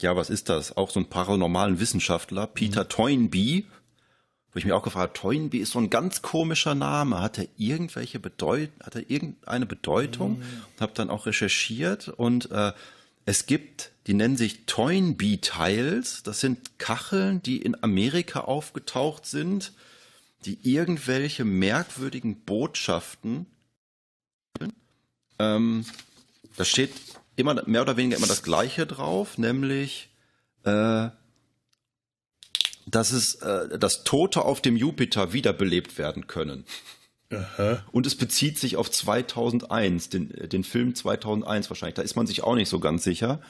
ja, was ist das? Auch so einen paranormalen Wissenschaftler, Peter mhm. Toynbee. Wo ich mir auch gefragt habe, Toynbee ist so ein ganz komischer Name. Hat er irgendwelche Bedeutung, hat er irgendeine Bedeutung? Mhm. Und habe dann auch recherchiert und äh, es gibt, die nennen sich Toynbee Tiles. Das sind Kacheln, die in Amerika aufgetaucht sind, die irgendwelche merkwürdigen Botschaften. Ähm, da steht immer mehr oder weniger immer das Gleiche drauf, nämlich äh, dass es, äh, dass Tote auf dem Jupiter wiederbelebt werden können. Aha. Und es bezieht sich auf 2001, den, den Film 2001 wahrscheinlich. Da ist man sich auch nicht so ganz sicher.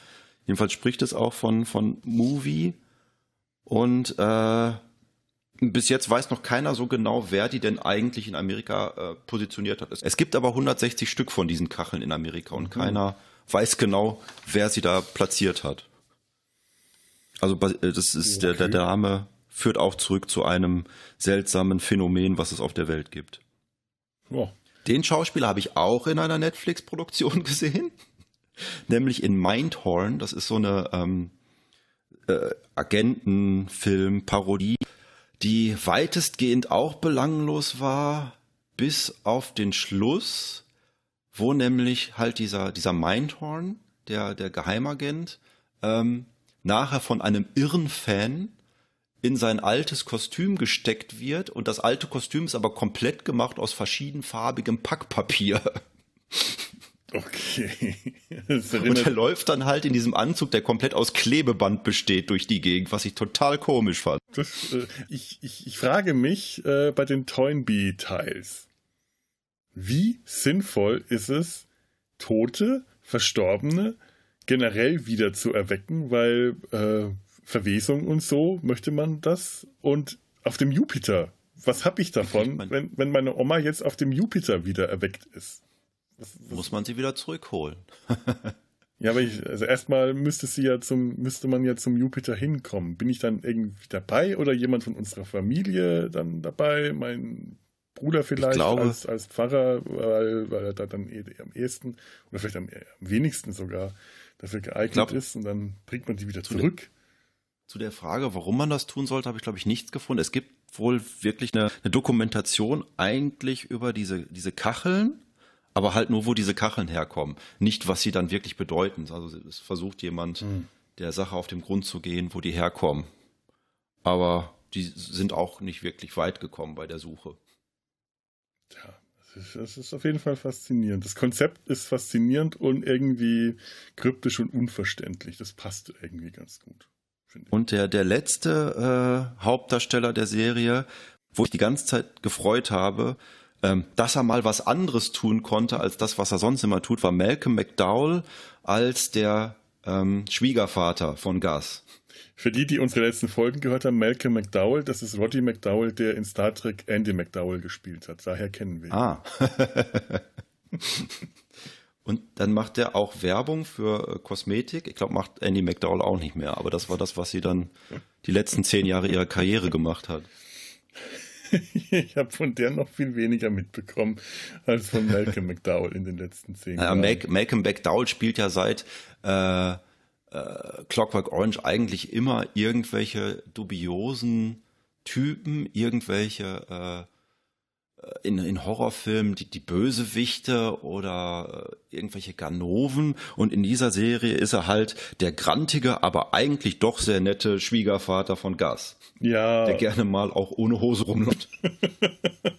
Jedenfalls spricht es auch von, von Movie. Und äh, bis jetzt weiß noch keiner so genau, wer die denn eigentlich in Amerika äh, positioniert hat. Es gibt aber 160 Stück von diesen Kacheln in Amerika und mhm. keiner weiß genau, wer sie da platziert hat. Also äh, das ist okay. der, der Name führt auch zurück zu einem seltsamen Phänomen, was es auf der Welt gibt. Oh. Den Schauspieler habe ich auch in einer Netflix-Produktion gesehen, nämlich in Mindhorn. Das ist so eine ähm, äh, Agentenfilm-Parodie, die weitestgehend auch belanglos war, bis auf den Schluss, wo nämlich halt dieser, dieser Mindhorn, der, der Geheimagent, ähm, nachher von einem irren Fan in sein altes Kostüm gesteckt wird und das alte Kostüm ist aber komplett gemacht aus verschiedenfarbigem Packpapier. Okay. und er läuft dann halt in diesem Anzug, der komplett aus Klebeband besteht, durch die Gegend, was ich total komisch fand. Das, äh, ich, ich, ich frage mich äh, bei den Toynbee-Teils, wie sinnvoll ist es, Tote, Verstorbene generell wieder zu erwecken, weil äh, Verwesung und so, möchte man das? Und auf dem Jupiter, was habe ich davon, wenn, wenn meine Oma jetzt auf dem Jupiter wieder erweckt ist? Was, was Muss man sie wieder zurückholen. ja, aber ich, also erstmal müsste sie ja zum, müsste man ja zum Jupiter hinkommen. Bin ich dann irgendwie dabei oder jemand von unserer Familie dann dabei? Mein Bruder vielleicht als, als Pfarrer, weil, weil er da dann eh, am ehesten oder vielleicht am, am wenigsten sogar dafür geeignet glaub, ist und dann bringt man die wieder zurück. Zu der Frage, warum man das tun sollte, habe ich, glaube ich, nichts gefunden. Es gibt wohl wirklich eine, eine Dokumentation eigentlich über diese, diese Kacheln, aber halt nur, wo diese Kacheln herkommen. Nicht, was sie dann wirklich bedeuten. Also es versucht jemand, mhm. der Sache auf den Grund zu gehen, wo die herkommen. Aber die sind auch nicht wirklich weit gekommen bei der Suche. Ja, es ist auf jeden Fall faszinierend. Das Konzept ist faszinierend und irgendwie kryptisch und unverständlich. Das passt irgendwie ganz gut. Und der, der letzte äh, Hauptdarsteller der Serie, wo ich die ganze Zeit gefreut habe, ähm, dass er mal was anderes tun konnte als das, was er sonst immer tut, war Malcolm McDowell als der ähm, Schwiegervater von Gus. Für die, die unsere letzten Folgen gehört haben, Malcolm McDowell, das ist Roddy McDowell, der in Star Trek Andy McDowell gespielt hat. Daher kennen wir ihn. Ah. Und dann macht er auch Werbung für äh, Kosmetik. Ich glaube, macht Andy McDowell auch nicht mehr. Aber das war das, was sie dann die letzten zehn Jahre ihrer Karriere gemacht hat. ich habe von der noch viel weniger mitbekommen als von Malcolm McDowell in den letzten zehn Jahren. Malcolm, Malcolm McDowell spielt ja seit äh, äh, Clockwork Orange eigentlich immer irgendwelche dubiosen Typen, irgendwelche äh, in, in Horrorfilmen die, die Bösewichte oder äh, irgendwelche Ganoven und in dieser Serie ist er halt der grantige, aber eigentlich doch sehr nette Schwiegervater von Gus. Ja. Der gerne mal auch ohne Hose rumläuft.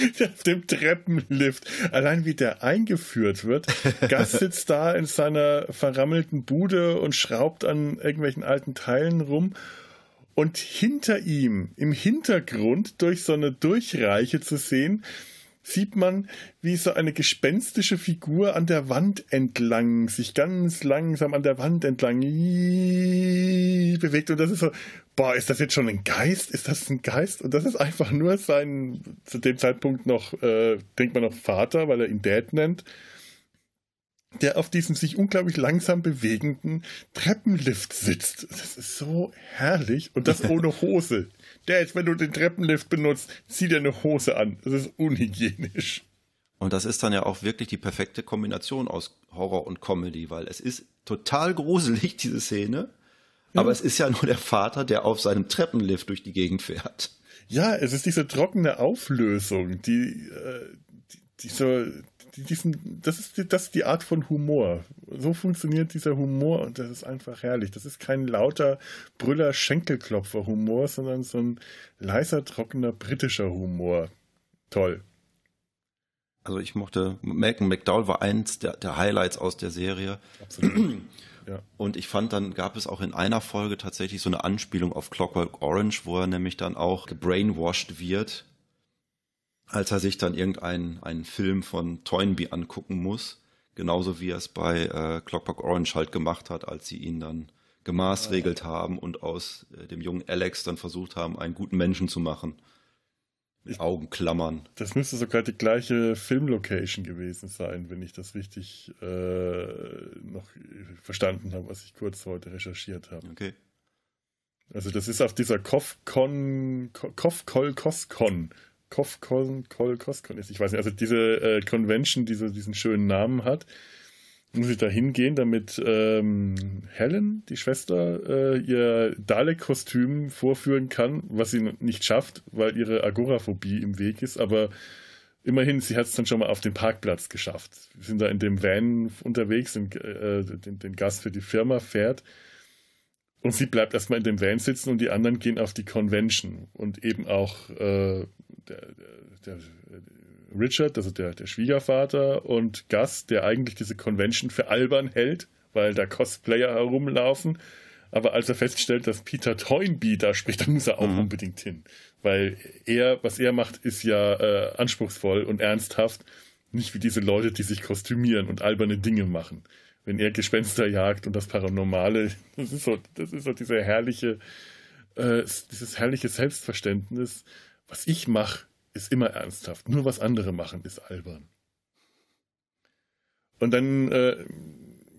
auf dem Treppenlift. Allein wie der eingeführt wird. Gus sitzt da in seiner verrammelten Bude und schraubt an irgendwelchen alten Teilen rum und hinter ihm, im Hintergrund, durch so eine Durchreiche zu sehen, sieht man, wie so eine gespenstische Figur an der Wand entlang, sich ganz langsam an der Wand entlang bewegt. Und das ist so, boah, ist das jetzt schon ein Geist? Ist das ein Geist? Und das ist einfach nur sein, zu dem Zeitpunkt noch, äh, denkt man noch Vater, weil er ihn Dad nennt der auf diesem sich unglaublich langsam bewegenden Treppenlift sitzt. Das ist so herrlich und das ohne Hose. Dad, wenn du den Treppenlift benutzt, zieh dir eine Hose an. Das ist unhygienisch. Und das ist dann ja auch wirklich die perfekte Kombination aus Horror und Comedy, weil es ist total gruselig, diese Szene. Ja. Aber es ist ja nur der Vater, der auf seinem Treppenlift durch die Gegend fährt. Ja, es ist diese trockene Auflösung, die, äh, die, die so, diesen, das ist, das ist die Art von Humor. So funktioniert dieser Humor und das ist einfach herrlich. Das ist kein lauter Brüller Schenkelklopfer Humor, sondern so ein leiser, trockener britischer Humor. Toll. Also ich mochte, Malcolm McDowell war eins der, der Highlights aus der Serie. Absolut. Ja. Und ich fand, dann gab es auch in einer Folge tatsächlich so eine Anspielung auf Clockwork Orange, wo er nämlich dann auch gebrainwashed wird als er sich dann irgendeinen einen Film von Toynbee angucken muss, genauso wie er es bei äh, Clockwork Orange halt gemacht hat, als sie ihn dann gemaßregelt haben und aus äh, dem jungen Alex dann versucht haben, einen guten Menschen zu machen. Mit ich, Augenklammern. Das müsste sogar die gleiche Filmlocation gewesen sein, wenn ich das richtig äh, noch verstanden habe, was ich kurz heute recherchiert habe. Okay. Also das ist auf dieser Kofcon, Kofkol Koskon Kofkon, Kol, Koskon ist. Ich weiß nicht, also diese äh, Convention, die so diesen schönen Namen hat, muss ich da hingehen, damit ähm, Helen, die Schwester, äh, ihr Dalek-Kostüm vorführen kann, was sie nicht schafft, weil ihre Agoraphobie im Weg ist, aber immerhin, sie hat es dann schon mal auf den Parkplatz geschafft. Wir sind da in dem Van unterwegs, den, äh, den, den Gast für die Firma fährt und sie bleibt erstmal in dem Van sitzen und die anderen gehen auf die Convention. Und eben auch äh, der, der, Richard, also der, der Schwiegervater, und Gus, der eigentlich diese Convention für albern hält, weil da Cosplayer herumlaufen. Aber als er feststellt, dass Peter Toynbee da spricht, dann muss er auch mhm. unbedingt hin. Weil er, was er macht, ist ja äh, anspruchsvoll und ernsthaft. Nicht wie diese Leute, die sich kostümieren und alberne Dinge machen wenn er Gespenster jagt und das Paranormale, das ist so, das ist so diese herrliche, äh, dieses herrliche Selbstverständnis, was ich mache, ist immer ernsthaft. Nur was andere machen, ist albern. Und dann, äh,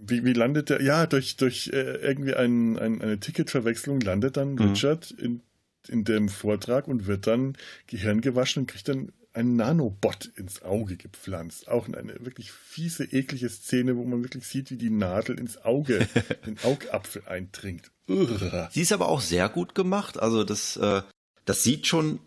wie, wie landet er? Ja, durch, durch äh, irgendwie ein, ein, eine Ticketverwechslung landet dann mhm. Richard in, in dem Vortrag und wird dann Gehirn gewaschen und kriegt dann ein Nanobot ins Auge gepflanzt. Auch eine wirklich fiese, eklige Szene, wo man wirklich sieht, wie die Nadel ins Auge, den Augapfel eindringt. Urgh. Sie ist aber auch sehr gut gemacht. Also das, äh, das sieht schon,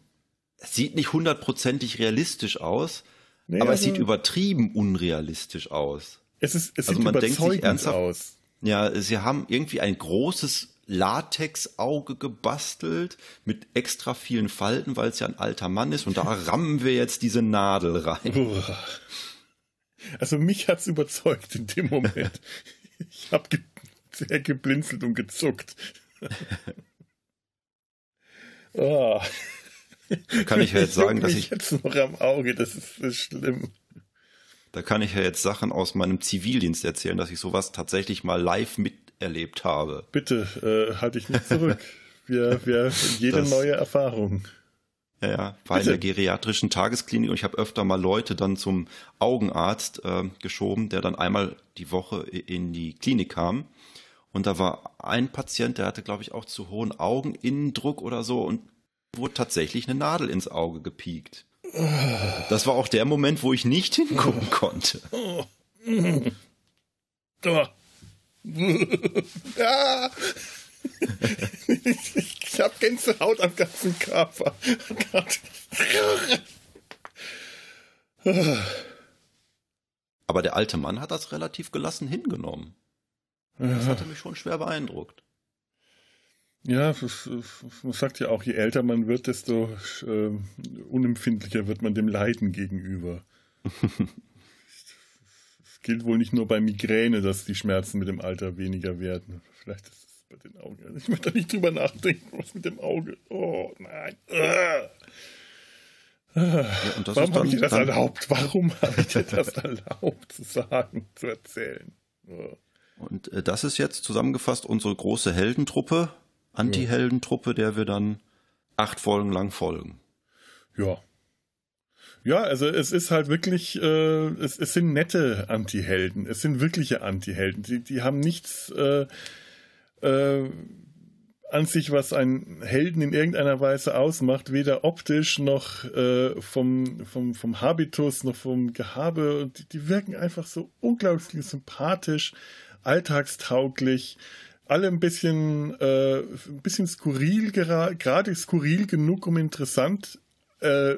sieht nicht hundertprozentig realistisch aus, nee, aber also, es sieht übertrieben unrealistisch aus. Es ist, es also sieht man denkt sich ernsthaft, aus. Ja, sie haben irgendwie ein großes Latexauge gebastelt mit extra vielen Falten, weil es ja ein alter Mann ist und da rammen wir jetzt diese Nadel rein. Also mich hat's überzeugt in dem Moment. Ich habe ge sehr geblinzelt und gezuckt. oh. Kann ich ja jetzt sagen, dass ich jetzt noch am Auge, das ist, das ist schlimm. Da kann ich ja jetzt Sachen aus meinem Zivildienst erzählen, dass ich sowas tatsächlich mal live miterlebt habe. Bitte, äh, halte ich nicht zurück. wir, wir, jede das, neue Erfahrung. Ja, ja, war Bitte. in der geriatrischen Tagesklinik und ich habe öfter mal Leute dann zum Augenarzt äh, geschoben, der dann einmal die Woche in die Klinik kam. Und da war ein Patient, der hatte, glaube ich, auch zu hohen Augeninnendruck oder so und wurde tatsächlich eine Nadel ins Auge gepiekt. Das war auch der Moment, wo ich nicht hingucken konnte. Ich habe Gänsehaut am ganzen Körper. Aber der alte Mann hat das relativ gelassen hingenommen. Das hatte mich schon schwer beeindruckt. Ja, man sagt ja auch, je älter man wird, desto äh, unempfindlicher wird man dem Leiden gegenüber. Es gilt wohl nicht nur bei Migräne, dass die Schmerzen mit dem Alter weniger werden. Vielleicht ist es bei den Augen. Also ich möchte da nicht drüber nachdenken, was mit dem Auge. Oh nein. Ja, Warum habe ich dir das erlaubt? Warum habe ich dir das erlaubt zu sagen, zu erzählen? Oh. Und äh, das ist jetzt zusammengefasst unsere große Heldentruppe, Anti-Heldentruppe, der wir dann acht Folgen lang folgen. Ja. Ja, also es ist halt wirklich, äh, es, es sind nette Anti-Helden, es sind wirkliche Anti-Helden. Die, die haben nichts äh, äh, an sich, was einen Helden in irgendeiner Weise ausmacht, weder optisch noch äh, vom, vom, vom Habitus noch vom Gehabe. Die, die wirken einfach so unglaublich sympathisch, alltagstauglich, alle ein bisschen, äh, ein bisschen skurril, gerade skurril genug, um interessant äh,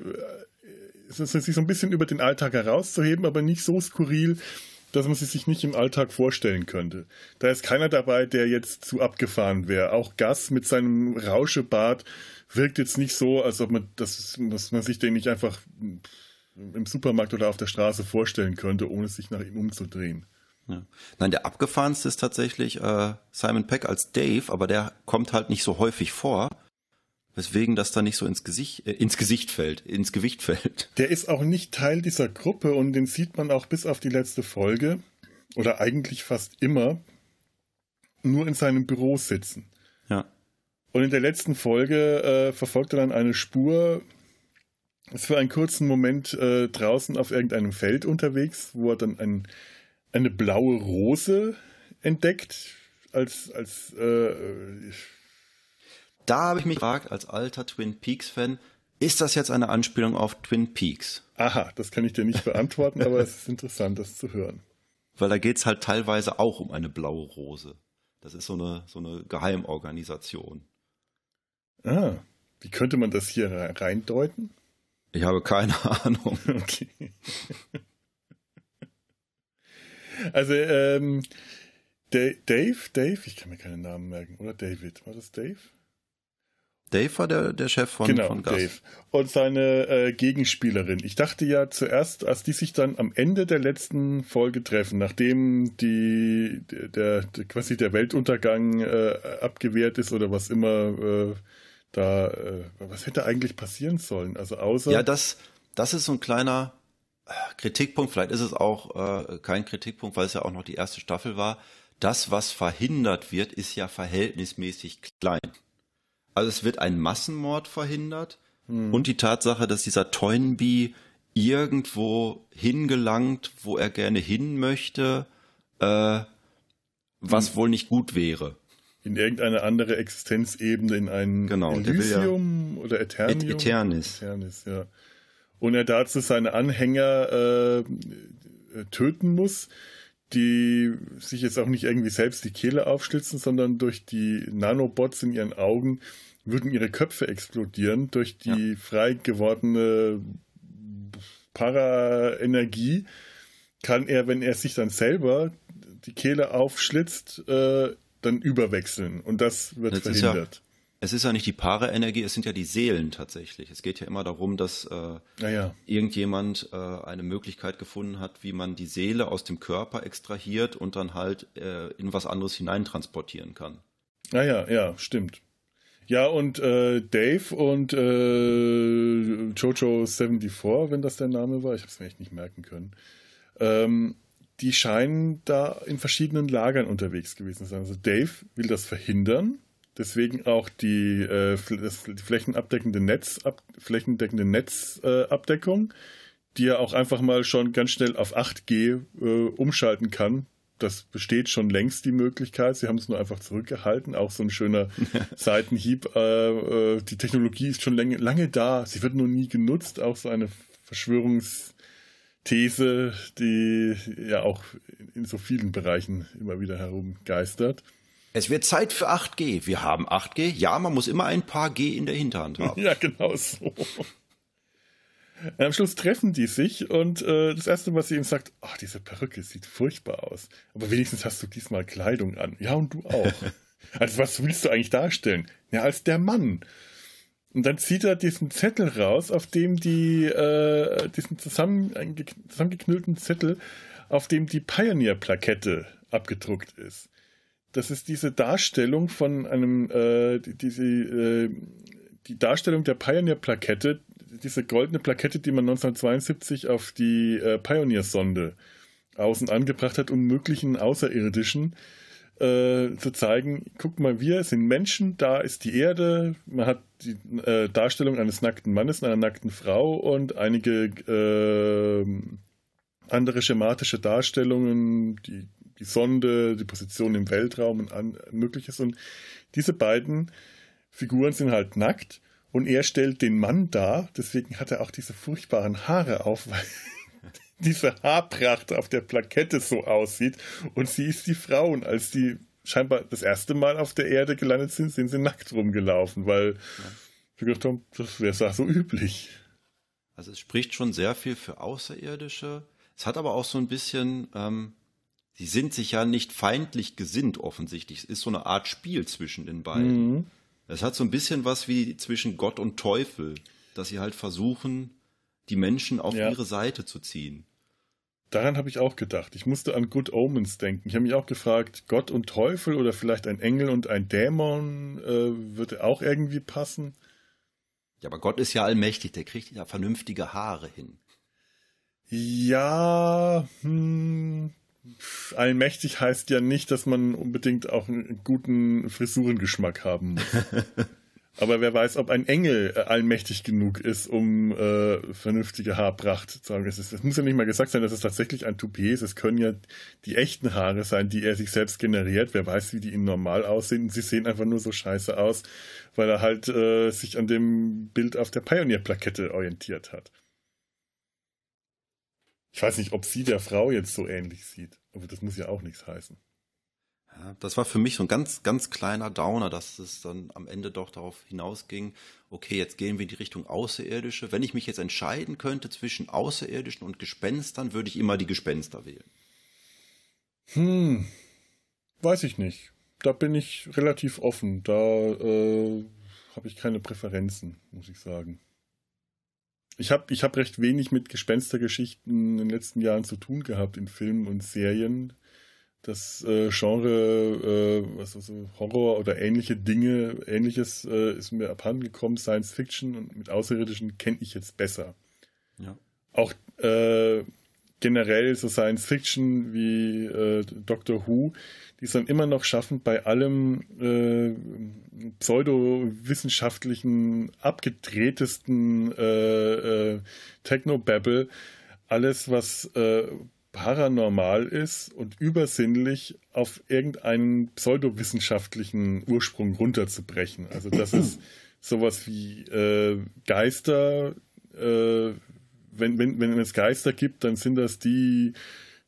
sich so ein bisschen über den Alltag herauszuheben, aber nicht so skurril, dass man sie sich nicht im Alltag vorstellen könnte. Da ist keiner dabei, der jetzt zu abgefahren wäre. Auch Gas mit seinem Rauschebart wirkt jetzt nicht so, als ob man, das, dass man sich den nicht einfach im Supermarkt oder auf der Straße vorstellen könnte, ohne sich nach ihm umzudrehen. Ja. Nein, der abgefahrenste ist tatsächlich äh, Simon Peck als Dave, aber der kommt halt nicht so häufig vor, weswegen das dann nicht so ins Gesicht, äh, ins Gesicht fällt, ins Gewicht fällt. Der ist auch nicht Teil dieser Gruppe und den sieht man auch bis auf die letzte Folge oder eigentlich fast immer nur in seinem Büro sitzen. Ja. Und in der letzten Folge äh, verfolgt er dann eine Spur, ist für einen kurzen Moment äh, draußen auf irgendeinem Feld unterwegs, wo er dann ein eine blaue Rose entdeckt. Als, als äh, da habe ich mich gefragt, als alter Twin Peaks-Fan, ist das jetzt eine Anspielung auf Twin Peaks? Aha, das kann ich dir nicht beantworten, aber es ist interessant, das zu hören. Weil da geht es halt teilweise auch um eine blaue Rose. Das ist so eine, so eine Geheimorganisation. Ah, wie könnte man das hier reindeuten? Ich habe keine Ahnung. Okay. Also, ähm, Dave, Dave, ich kann mir keinen Namen merken, oder David, war das Dave? Dave war der, der Chef von, genau, von Gas. Dave. Und seine äh, Gegenspielerin. Ich dachte ja zuerst, als die sich dann am Ende der letzten Folge treffen, nachdem die, der, der quasi der Weltuntergang äh, abgewehrt ist oder was immer äh, da, äh, was hätte eigentlich passieren sollen? Also außer. Ja, das, das ist so ein kleiner, Kritikpunkt, vielleicht ist es auch äh, kein Kritikpunkt, weil es ja auch noch die erste Staffel war. Das, was verhindert wird, ist ja verhältnismäßig klein. Also es wird ein Massenmord verhindert hm. und die Tatsache, dass dieser Toynbee irgendwo hingelangt, wo er gerne hin möchte, äh, was hm. wohl nicht gut wäre. In irgendeine andere Existenzebene, in ein genau, Elysium ja oder Eternium? Eternis. Eternis, ja und er dazu seine Anhänger äh, töten muss, die sich jetzt auch nicht irgendwie selbst die Kehle aufschlitzen, sondern durch die Nanobots in ihren Augen würden ihre Köpfe explodieren durch die ja. frei gewordene Paraenergie. Kann er, wenn er sich dann selber die Kehle aufschlitzt, äh, dann überwechseln. Und das wird das verhindert es ist ja nicht die Paare-Energie, es sind ja die Seelen tatsächlich. Es geht ja immer darum, dass äh, ja. irgendjemand äh, eine Möglichkeit gefunden hat, wie man die Seele aus dem Körper extrahiert und dann halt äh, in was anderes hineintransportieren kann. Naja, ja, stimmt. Ja, und äh, Dave und äh, Jojo 74, wenn das der Name war, ich habe es mir echt nicht merken können, ähm, die scheinen da in verschiedenen Lagern unterwegs gewesen zu sein. Also Dave will das verhindern, deswegen auch die, äh, das, die flächenabdeckende Netz, ab, flächendeckende Netzabdeckung, äh, die er auch einfach mal schon ganz schnell auf 8G äh, umschalten kann. Das besteht schon längst die Möglichkeit. Sie haben es nur einfach zurückgehalten. Auch so ein schöner Seitenhieb. Äh, äh, die Technologie ist schon lange, lange da. Sie wird nur nie genutzt. Auch so eine Verschwörungs- These, die ja auch in so vielen Bereichen immer wieder herumgeistert. Es wird Zeit für 8G. Wir haben 8G. Ja, man muss immer ein paar G in der Hinterhand haben. Ja, genau so. Am Schluss treffen die sich und äh, das Erste, was sie ihm sagt, ach, diese Perücke sieht furchtbar aus. Aber wenigstens hast du diesmal Kleidung an. Ja, und du auch. also was willst du eigentlich darstellen? Ja, als der Mann. Und dann zieht er diesen Zettel raus, auf dem die, äh, diesen zusammen, zusammengeknüllten Zettel, auf dem die Pioneer-Plakette abgedruckt ist. Das ist diese Darstellung von einem, äh, diese, äh, die Darstellung der Pioneer-Plakette, diese goldene Plakette, die man 1972 auf die äh, Pioneer-Sonde außen angebracht hat, um möglichen Außerirdischen äh, zu zeigen, guck mal, wir sind Menschen, da ist die Erde, man hat die äh, Darstellung eines nackten Mannes, einer nackten Frau und einige äh, andere schematische Darstellungen, die, die Sonde, die Position im Weltraum und an, mögliches. Und diese beiden Figuren sind halt nackt und er stellt den Mann dar, deswegen hat er auch diese furchtbaren Haare auf, weil diese Haarpracht auf der Plakette so aussieht. Und sie ist die Frau. Und als die scheinbar das erste Mal auf der Erde gelandet sind, sind sie nackt rumgelaufen, weil ja. wir gedacht haben, das wäre so üblich. Also es spricht schon sehr viel für Außerirdische. Es hat aber auch so ein bisschen, ähm, sie sind sich ja nicht feindlich gesinnt offensichtlich. Es ist so eine Art Spiel zwischen den beiden. Mhm. Es hat so ein bisschen was wie zwischen Gott und Teufel, dass sie halt versuchen, die Menschen auf ja. ihre Seite zu ziehen. Daran habe ich auch gedacht. Ich musste an Good Omens denken. Ich habe mich auch gefragt, Gott und Teufel oder vielleicht ein Engel und ein Dämon äh, würde auch irgendwie passen. Ja, aber Gott ist ja allmächtig, der kriegt ja vernünftige Haare hin. Ja, hm, allmächtig heißt ja nicht, dass man unbedingt auch einen guten Frisurengeschmack haben muss. Aber wer weiß, ob ein Engel äh, allmächtig genug ist, um äh, vernünftige Haarpracht zu sagen. Es, ist, es muss ja nicht mal gesagt sein, dass es tatsächlich ein Toupet ist. Es können ja die echten Haare sein, die er sich selbst generiert. Wer weiß, wie die ihn normal aussehen. Sie sehen einfach nur so scheiße aus, weil er halt äh, sich an dem Bild auf der Pioneer-Plakette orientiert hat. Ich weiß nicht, ob sie der Frau jetzt so ähnlich sieht. Aber das muss ja auch nichts heißen. Ja, das war für mich so ein ganz, ganz kleiner Downer, dass es dann am Ende doch darauf hinausging, okay, jetzt gehen wir in die Richtung Außerirdische. Wenn ich mich jetzt entscheiden könnte zwischen Außerirdischen und Gespenstern, würde ich immer die Gespenster wählen. Hm, weiß ich nicht. Da bin ich relativ offen. Da äh, habe ich keine Präferenzen, muss ich sagen. Ich habe ich hab recht wenig mit Gespenstergeschichten in den letzten Jahren zu tun gehabt in Filmen und Serien das äh, Genre, äh, was also Horror oder ähnliche Dinge, ähnliches äh, ist mir abhandengekommen. Science Fiction und mit Außerirdischen kenne ich jetzt besser. Ja. Auch äh, generell so Science Fiction wie äh, Doctor Who, die es dann immer noch schaffen, bei allem äh, pseudowissenschaftlichen, abgedrehtesten äh, äh, Technobabble alles, was äh, paranormal ist und übersinnlich auf irgendeinen pseudowissenschaftlichen Ursprung runterzubrechen. Also das ist sowas wie äh, Geister. Äh, wenn, wenn, wenn es Geister gibt, dann sind das die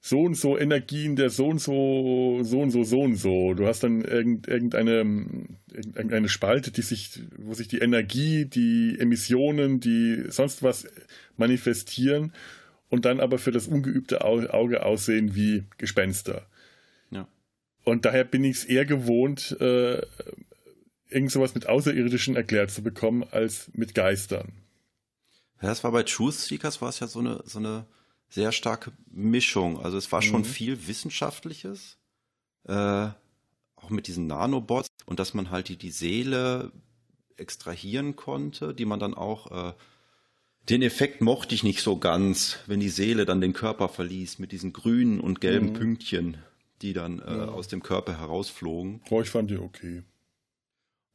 so und so Energien der so und so, so und so, so und so. Du hast dann irgendeine, irgendeine Spalte, die sich, wo sich die Energie, die Emissionen, die sonst was manifestieren und dann aber für das ungeübte Auge aussehen wie Gespenster. Ja. Und daher bin ich es eher gewohnt, äh, irgend sowas mit Außerirdischen erklärt zu bekommen, als mit Geistern. Ja, das war bei Truth Seekers war es ja so eine, so eine sehr starke Mischung. Also es war schon mhm. viel Wissenschaftliches, äh, auch mit diesen Nanobots und dass man halt die, die Seele extrahieren konnte, die man dann auch äh, Den Effekt mochte ich nicht so ganz, wenn die Seele dann den Körper verließ, mit diesen grünen und gelben mhm. Pünktchen, die dann äh, ja. aus dem Körper herausflogen. Oh, ich fand die okay.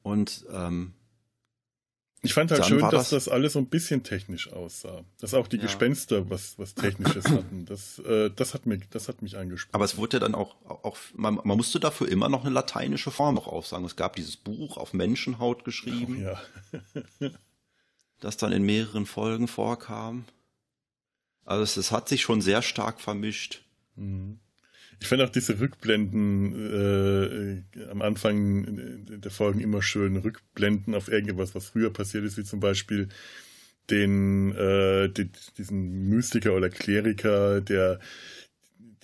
Und ähm, ich fand halt schön, dass das, das, alles so ein bisschen technisch aussah. Dass auch die ja. Gespenster was, was Technisches hatten. Das, äh, das, hat mich, das hat mich angesprochen. Aber es wurde ja dann auch, auch man, man musste dafür immer noch eine lateinische Form auch aufsagen. Es gab dieses Buch auf Menschenhaut geschrieben. Oh, ja. das dann in mehreren Folgen vorkam. Also es, es hat sich schon sehr stark vermischt. Mhm. Ich finde auch diese Rückblenden äh, am Anfang der Folgen immer schön. Rückblenden auf irgendwas, was früher passiert ist, wie zum Beispiel den, äh, die, diesen Mystiker oder Kleriker, der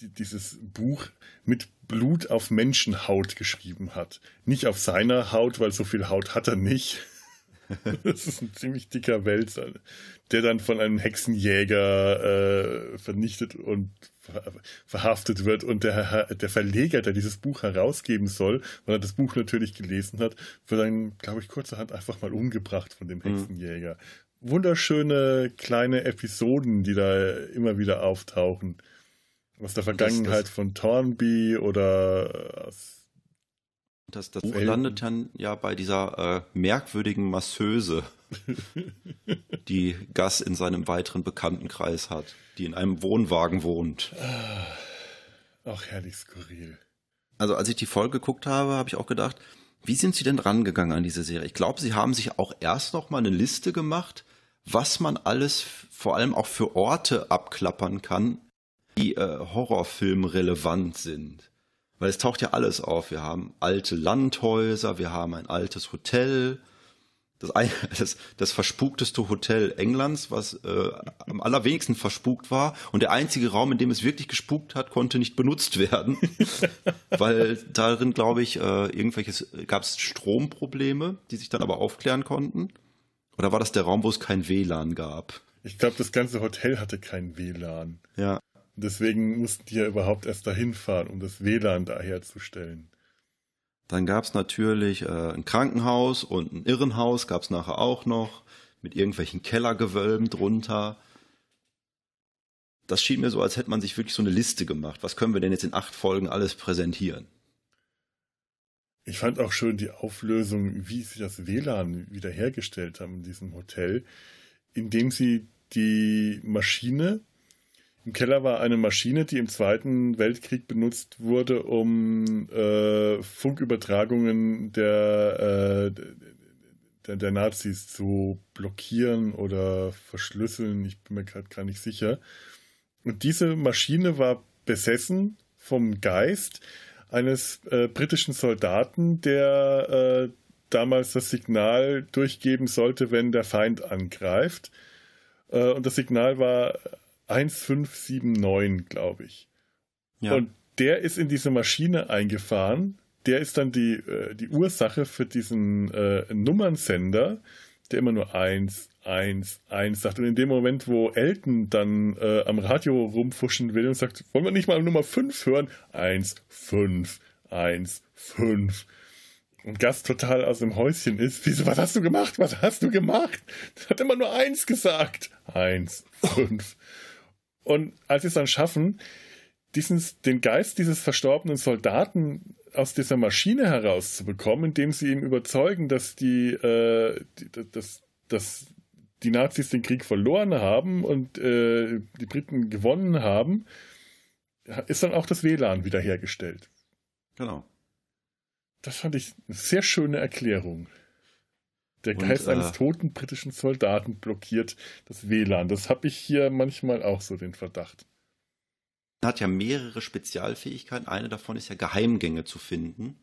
die, dieses Buch mit Blut auf Menschenhaut geschrieben hat. Nicht auf seiner Haut, weil so viel Haut hat er nicht. das ist ein ziemlich dicker Wälzer, der dann von einem Hexenjäger äh, vernichtet und verhaftet wird und der, der Verleger, der dieses Buch herausgeben soll, weil er das Buch natürlich gelesen hat, wird dann, glaube ich, kurzerhand einfach mal umgebracht von dem mhm. Hexenjäger. Mhm. Wunderschöne kleine Episoden, die da immer wieder auftauchen. Aus der Vergangenheit das, das, von Thornby oder aus das, das Buch landet dann ja bei dieser äh, merkwürdigen Masseuse, die Gas in seinem weiteren Bekanntenkreis hat die in einem Wohnwagen wohnt. Ach, herrlich skurril. Also als ich die Folge geguckt habe, habe ich auch gedacht, wie sind Sie denn rangegangen an diese Serie? Ich glaube, Sie haben sich auch erst noch mal eine Liste gemacht, was man alles vor allem auch für Orte abklappern kann, die äh, Horrorfilm relevant sind. Weil es taucht ja alles auf. Wir haben alte Landhäuser, wir haben ein altes Hotel, das, das, das verspukteste Hotel Englands, was äh, am allerwenigsten verspukt war. Und der einzige Raum, in dem es wirklich gespukt hat, konnte nicht benutzt werden. weil darin, glaube ich, äh, irgendwelches, gab es Stromprobleme, die sich dann aber aufklären konnten. Oder war das der Raum, wo es kein WLAN gab? Ich glaube, das ganze Hotel hatte kein WLAN. Ja. Deswegen mussten die ja überhaupt erst dahin fahren, um das WLAN da herzustellen. Dann gab es natürlich äh, ein Krankenhaus und ein Irrenhaus, gab es nachher auch noch, mit irgendwelchen Kellergewölben drunter. Das schien mir so, als hätte man sich wirklich so eine Liste gemacht. Was können wir denn jetzt in acht Folgen alles präsentieren? Ich fand auch schön die Auflösung, wie sie das WLAN wiederhergestellt haben in diesem Hotel, indem sie die Maschine im Keller war eine Maschine, die im Zweiten Weltkrieg benutzt wurde, um äh, Funkübertragungen der, äh, der, der, Nazis zu blockieren oder verschlüsseln. Ich bin mir gerade gar nicht sicher. Und diese Maschine war besessen vom Geist eines äh, britischen Soldaten, der äh, damals das Signal durchgeben sollte, wenn der Feind angreift. Äh, und das Signal war 1579, glaube ich. Ja. Und der ist in diese Maschine eingefahren. Der ist dann die, äh, die Ursache für diesen äh, Nummernsender, der immer nur 1, 1, 1 sagt. Und in dem Moment, wo Elton dann äh, am Radio rumfuschen will und sagt, wollen wir nicht mal Nummer 5 hören? 1, 5, 1, 5 und Gast total aus dem Häuschen ist. Wieso, was hast du gemacht? Was hast du gemacht? Das hat immer nur eins gesagt. Eins, fünf. Und als sie es dann schaffen, diesen, den Geist dieses verstorbenen Soldaten aus dieser Maschine herauszubekommen, indem sie ihm überzeugen, dass die, äh, die dass, dass die Nazis den Krieg verloren haben und äh, die Briten gewonnen haben, ist dann auch das WLAN wiederhergestellt. Genau. Das fand ich eine sehr schöne Erklärung. Der Geist und, äh, eines toten britischen Soldaten blockiert das WLAN. Das habe ich hier manchmal auch so den Verdacht. Er hat ja mehrere Spezialfähigkeiten. Eine davon ist ja Geheimgänge zu finden.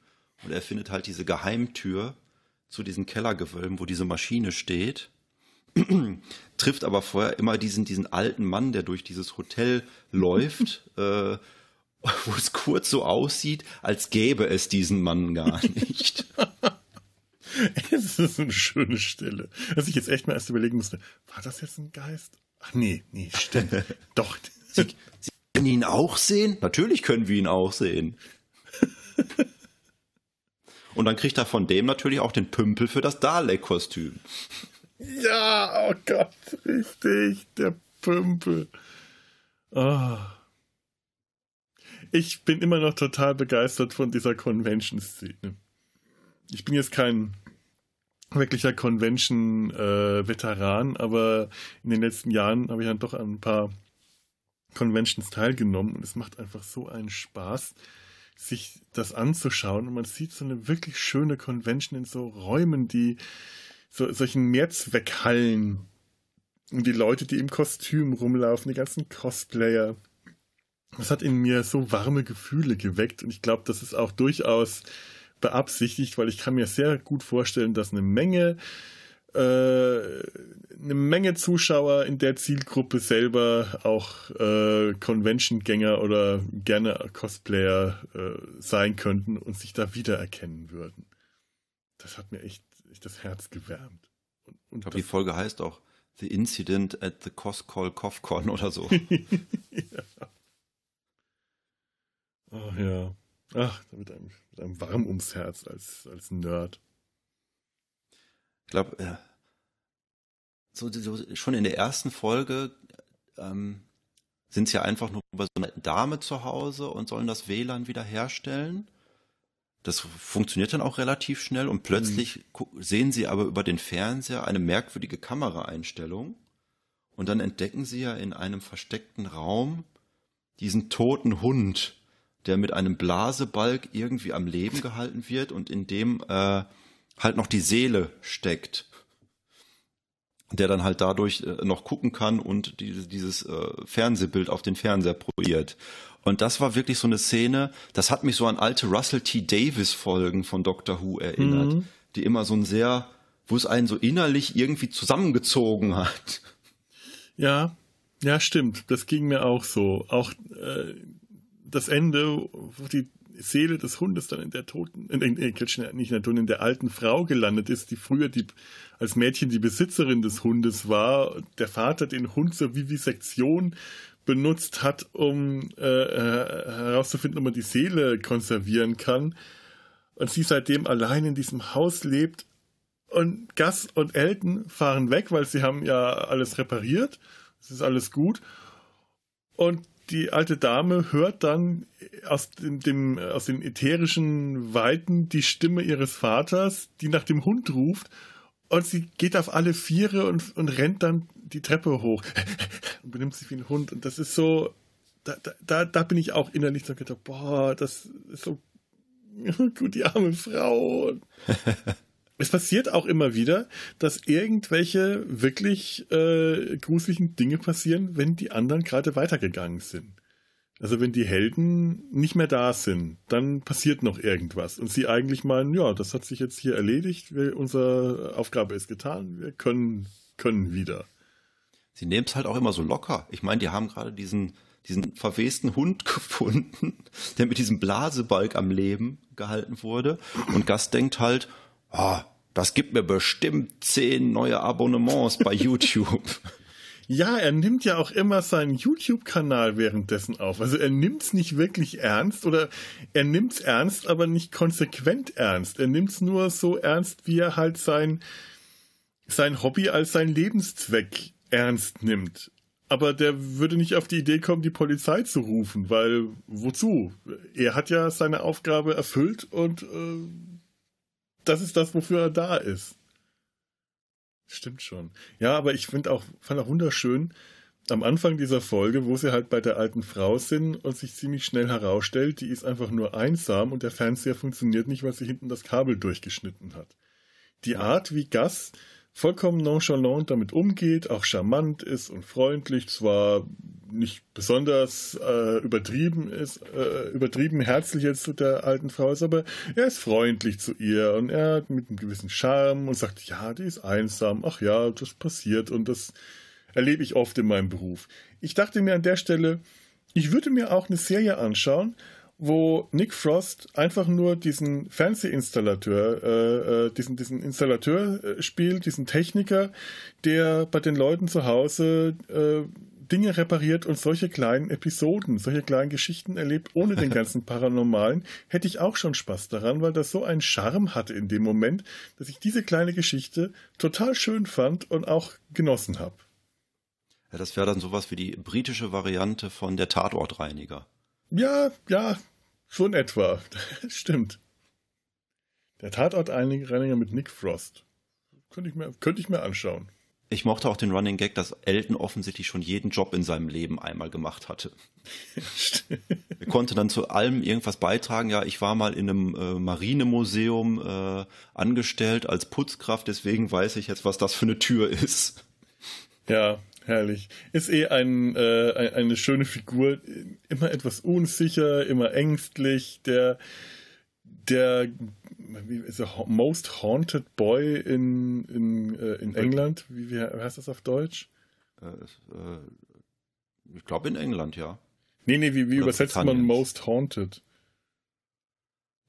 Und er findet halt diese Geheimtür zu diesen Kellergewölben, wo diese Maschine steht. Trifft aber vorher immer diesen, diesen alten Mann, der durch dieses Hotel läuft, äh, wo es kurz so aussieht, als gäbe es diesen Mann gar nicht. Es ist eine schöne Stelle. Dass ich jetzt echt mal erst überlegen musste, war das jetzt ein Geist? Ach nee, nee, stimmt. Doch. Sie, Sie können ihn auch sehen? Natürlich können wir ihn auch sehen. Und dann kriegt er von dem natürlich auch den Pümpel für das Dalek-Kostüm. Ja, oh Gott, richtig, der Pümpel. Oh. Ich bin immer noch total begeistert von dieser Convention-Szene. Ich bin jetzt kein wirklicher Convention-Veteran, äh, aber in den letzten Jahren habe ich dann doch an ein paar Conventions teilgenommen und es macht einfach so einen Spaß, sich das anzuschauen und man sieht so eine wirklich schöne Convention in so Räumen, die so solchen Mehrzweckhallen und die Leute, die im Kostüm rumlaufen, die ganzen Cosplayer. Das hat in mir so warme Gefühle geweckt und ich glaube, das ist auch durchaus beabsichtigt, weil ich kann mir sehr gut vorstellen, dass eine Menge äh, eine Menge Zuschauer in der Zielgruppe selber auch äh, Convention-Gänger oder gerne Cosplayer äh, sein könnten und sich da wiedererkennen würden. Das hat mir echt, echt das Herz gewärmt. Und, und ich glaube, die Folge heißt auch The Incident at the Coscol Cofcon oder so. ja. Ach ja. Ach, wird einem, wird einem warm ums Herz als, als Nerd. Ich glaube, äh, so, so, schon in der ersten Folge ähm, sind sie ja einfach nur bei so einer Dame zu Hause und sollen das WLAN wieder herstellen. Das funktioniert dann auch relativ schnell und plötzlich mhm. sehen sie aber über den Fernseher eine merkwürdige Kameraeinstellung und dann entdecken sie ja in einem versteckten Raum diesen toten Hund, der mit einem Blasebalg irgendwie am Leben gehalten wird und in dem äh, halt noch die Seele steckt der dann halt dadurch äh, noch gucken kann und die, dieses äh, Fernsehbild auf den Fernseher projiziert. Und das war wirklich so eine Szene, das hat mich so an alte Russell T. Davis Folgen von Doctor Who erinnert, mhm. die immer so ein sehr, wo es einen so innerlich irgendwie zusammengezogen hat. Ja, ja, stimmt. Das ging mir auch so. Auch äh, das Ende, wo die Seele des Hundes dann in der toten, in, in, nicht in der toten, in der alten Frau gelandet ist, die früher die, als Mädchen die Besitzerin des Hundes war. Der Vater den Hund zur Vivisektion benutzt hat, um äh, äh, herauszufinden, ob man die Seele konservieren kann. Und sie seitdem allein in diesem Haus lebt. Und Gus und Elton fahren weg, weil sie haben ja alles repariert. Es ist alles gut. Und die alte Dame hört dann aus, dem, dem, aus den ätherischen Weiten die Stimme ihres Vaters, die nach dem Hund ruft. Und sie geht auf alle Viere und, und rennt dann die Treppe hoch und benimmt sich wie ein Hund. Und das ist so, da, da, da bin ich auch innerlich so gedacht, boah, das ist so gut, die arme Frau. es passiert auch immer wieder, dass irgendwelche wirklich äh, gruseligen Dinge passieren, wenn die anderen gerade weitergegangen sind. Also wenn die Helden nicht mehr da sind, dann passiert noch irgendwas. Und sie eigentlich meinen, ja, das hat sich jetzt hier erledigt, wir, unsere Aufgabe ist getan, wir können, können wieder. Sie nehmen es halt auch immer so locker. Ich meine, die haben gerade diesen, diesen verwesten Hund gefunden, der mit diesem Blasebalg am Leben gehalten wurde. Und Gast denkt halt, ah, das gibt mir bestimmt zehn neue Abonnements bei YouTube. Ja, er nimmt ja auch immer seinen YouTube-Kanal währenddessen auf. Also er nimmt's nicht wirklich ernst oder er nimmt's ernst, aber nicht konsequent ernst. Er nimmt's nur so ernst, wie er halt sein, sein Hobby als sein Lebenszweck ernst nimmt. Aber der würde nicht auf die Idee kommen, die Polizei zu rufen, weil wozu? Er hat ja seine Aufgabe erfüllt und äh, das ist das, wofür er da ist. Stimmt schon. Ja, aber ich finde auch, fand auch wunderschön, am Anfang dieser Folge, wo sie halt bei der alten Frau sind und sich ziemlich schnell herausstellt, die ist einfach nur einsam und der Fernseher funktioniert nicht, weil sie hinten das Kabel durchgeschnitten hat. Die Art, wie Gas vollkommen nonchalant damit umgeht, auch charmant ist und freundlich, zwar nicht besonders äh, übertrieben ist, äh, übertrieben herzlich jetzt zu der alten Frau ist, aber er ist freundlich zu ihr und er hat mit einem gewissen Charme und sagt, ja, die ist einsam, ach ja, das passiert und das erlebe ich oft in meinem Beruf. Ich dachte mir an der Stelle, ich würde mir auch eine Serie anschauen, wo Nick Frost einfach nur diesen Fernsehinstallateur, äh, äh, diesen, diesen Installateur äh, spielt, diesen Techniker, der bei den Leuten zu Hause äh, Dinge repariert und solche kleinen Episoden, solche kleinen Geschichten erlebt, ohne den ganzen Paranormalen, hätte ich auch schon Spaß daran, weil das so einen Charme hatte in dem Moment, dass ich diese kleine Geschichte total schön fand und auch genossen habe. Ja, das wäre dann sowas wie die britische Variante von der Tatortreiniger. Ja, ja, schon etwa. Stimmt. Der Tatortreiniger mit Nick Frost. Könnte ich mir, könnte ich mir anschauen. Ich mochte auch den Running Gag, dass Elton offensichtlich schon jeden Job in seinem Leben einmal gemacht hatte. er konnte dann zu allem irgendwas beitragen. Ja, ich war mal in einem äh, Marinemuseum äh, angestellt als Putzkraft, deswegen weiß ich jetzt, was das für eine Tür ist. Ja, herrlich. Ist eh ein, äh, eine schöne Figur. Immer etwas unsicher, immer ängstlich. Der, der er, Most Haunted Boy in, in, äh, in England. Wie, wie heißt das auf Deutsch? Äh, äh, ich glaube in England, ja. Nee, nee, wie, wie übersetzt man Most Haunted?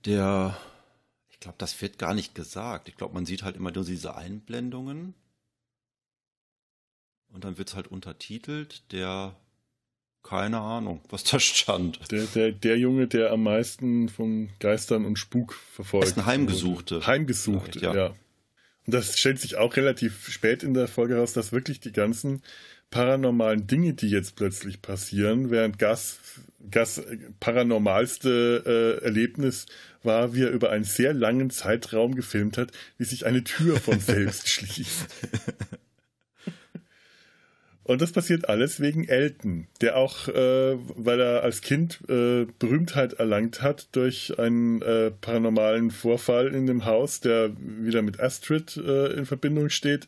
Der, ich glaube, das wird gar nicht gesagt. Ich glaube, man sieht halt immer nur diese Einblendungen. Und dann wird es halt untertitelt, der keine Ahnung, was da stand. Der, der, der Junge, der am meisten von Geistern und Spuk verfolgt. Das ist ein Heimgesuchte. Heimgesuchte, ja. ja. Und das stellt sich auch relativ spät in der Folge heraus, dass wirklich die ganzen paranormalen Dinge, die jetzt plötzlich passieren, während Gas, Gas paranormalste äh, Erlebnis war, wie er über einen sehr langen Zeitraum gefilmt hat, wie sich eine Tür von selbst schließt. Und das passiert alles wegen Elton, der auch, äh, weil er als Kind äh, Berühmtheit erlangt hat durch einen äh, paranormalen Vorfall in dem Haus, der wieder mit Astrid äh, in Verbindung steht,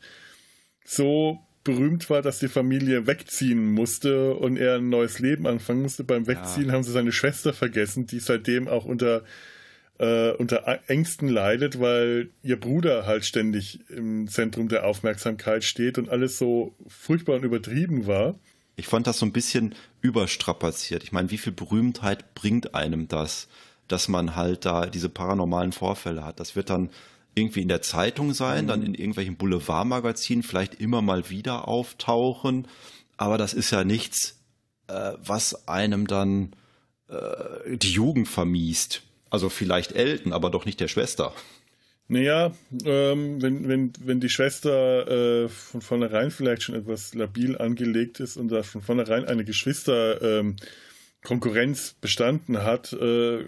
so berühmt war, dass die Familie wegziehen musste und er ein neues Leben anfangen musste. Beim Wegziehen ja. haben sie seine Schwester vergessen, die seitdem auch unter äh, unter Ängsten leidet, weil ihr Bruder halt ständig im Zentrum der Aufmerksamkeit steht und alles so furchtbar und übertrieben war. Ich fand das so ein bisschen überstrapaziert. Ich meine, wie viel Berühmtheit bringt einem das, dass man halt da diese paranormalen Vorfälle hat? Das wird dann irgendwie in der Zeitung sein, dann in irgendwelchen Boulevardmagazinen vielleicht immer mal wieder auftauchen. Aber das ist ja nichts, äh, was einem dann äh, die Jugend vermiest. Also vielleicht Elton, aber doch nicht der Schwester. Naja, ähm, wenn, wenn, wenn die Schwester äh, von vornherein vielleicht schon etwas labil angelegt ist und da von vornherein eine Geschwister-Konkurrenz ähm, bestanden hat, äh,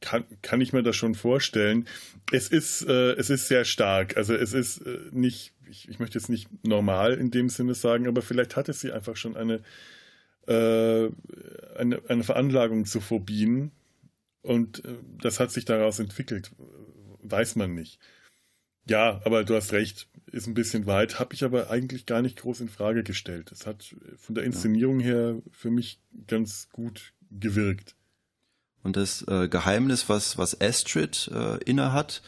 kann, kann ich mir das schon vorstellen. Es ist, äh, es ist sehr stark. Also es ist äh, nicht, ich, ich möchte jetzt nicht normal in dem Sinne sagen, aber vielleicht hatte sie einfach schon eine, äh, eine, eine Veranlagung zu Phobien und äh, das hat sich daraus entwickelt. Weiß man nicht. Ja, aber du hast recht, ist ein bisschen weit, habe ich aber eigentlich gar nicht groß in Frage gestellt. Es hat von der Inszenierung her für mich ganz gut gewirkt. Und das äh, Geheimnis, was, was Astrid äh, inne hat,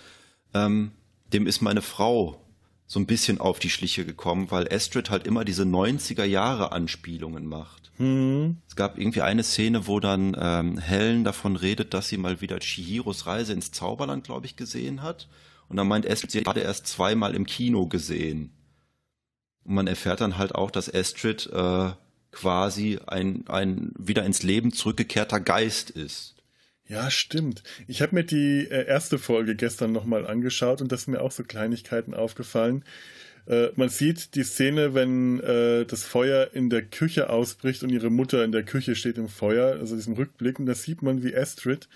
ähm, dem ist meine Frau so ein bisschen auf die Schliche gekommen, weil Astrid halt immer diese 90er Jahre Anspielungen macht. Mhm. Es gab irgendwie eine Szene, wo dann ähm, Helen davon redet, dass sie mal wieder Chihiros Reise ins Zauberland, glaube ich, gesehen hat. Und dann meint Astrid, sie hatte erst zweimal im Kino gesehen. Und man erfährt dann halt auch, dass Astrid äh, quasi ein, ein wieder ins Leben zurückgekehrter Geist ist. Ja, stimmt. Ich habe mir die äh, erste Folge gestern nochmal angeschaut und das sind mir auch so Kleinigkeiten aufgefallen. Äh, man sieht die Szene, wenn äh, das Feuer in der Küche ausbricht und ihre Mutter in der Küche steht im Feuer, also diesem Rückblick, und da sieht man, wie Astrid,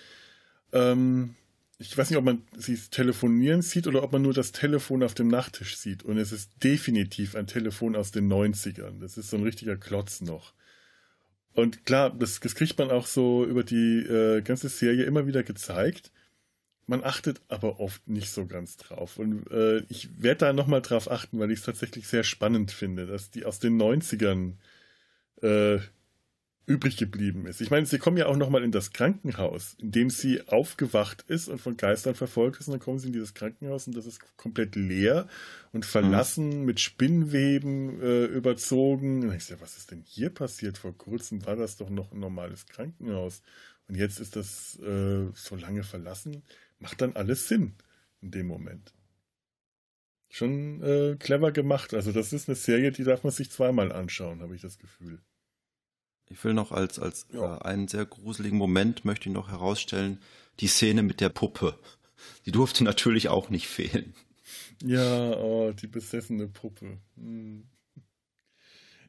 ähm, ich weiß nicht, ob man sie telefonieren sieht oder ob man nur das Telefon auf dem Nachttisch sieht. Und es ist definitiv ein Telefon aus den 90ern. Das ist so ein richtiger Klotz noch. Und klar, das, das kriegt man auch so über die äh, ganze Serie immer wieder gezeigt. Man achtet aber oft nicht so ganz drauf. Und äh, ich werde da nochmal drauf achten, weil ich es tatsächlich sehr spannend finde, dass die aus den 90ern äh, übrig geblieben ist. Ich meine, sie kommen ja auch nochmal in das Krankenhaus, in dem sie aufgewacht ist und von Geistern verfolgt ist. Und dann kommen sie in dieses Krankenhaus und das ist komplett leer und verlassen, mhm. mit Spinnweben äh, überzogen. Und ich sage, was ist denn hier passiert? Vor kurzem war das doch noch ein normales Krankenhaus. Und jetzt ist das äh, so lange verlassen macht dann alles Sinn in dem Moment. schon äh, clever gemacht. Also das ist eine Serie, die darf man sich zweimal anschauen, habe ich das Gefühl. Ich will noch als, als ja. äh, einen sehr gruseligen Moment möchte ich noch herausstellen, die Szene mit der Puppe. Die durfte natürlich auch nicht fehlen. Ja, oh, die besessene Puppe. Hm.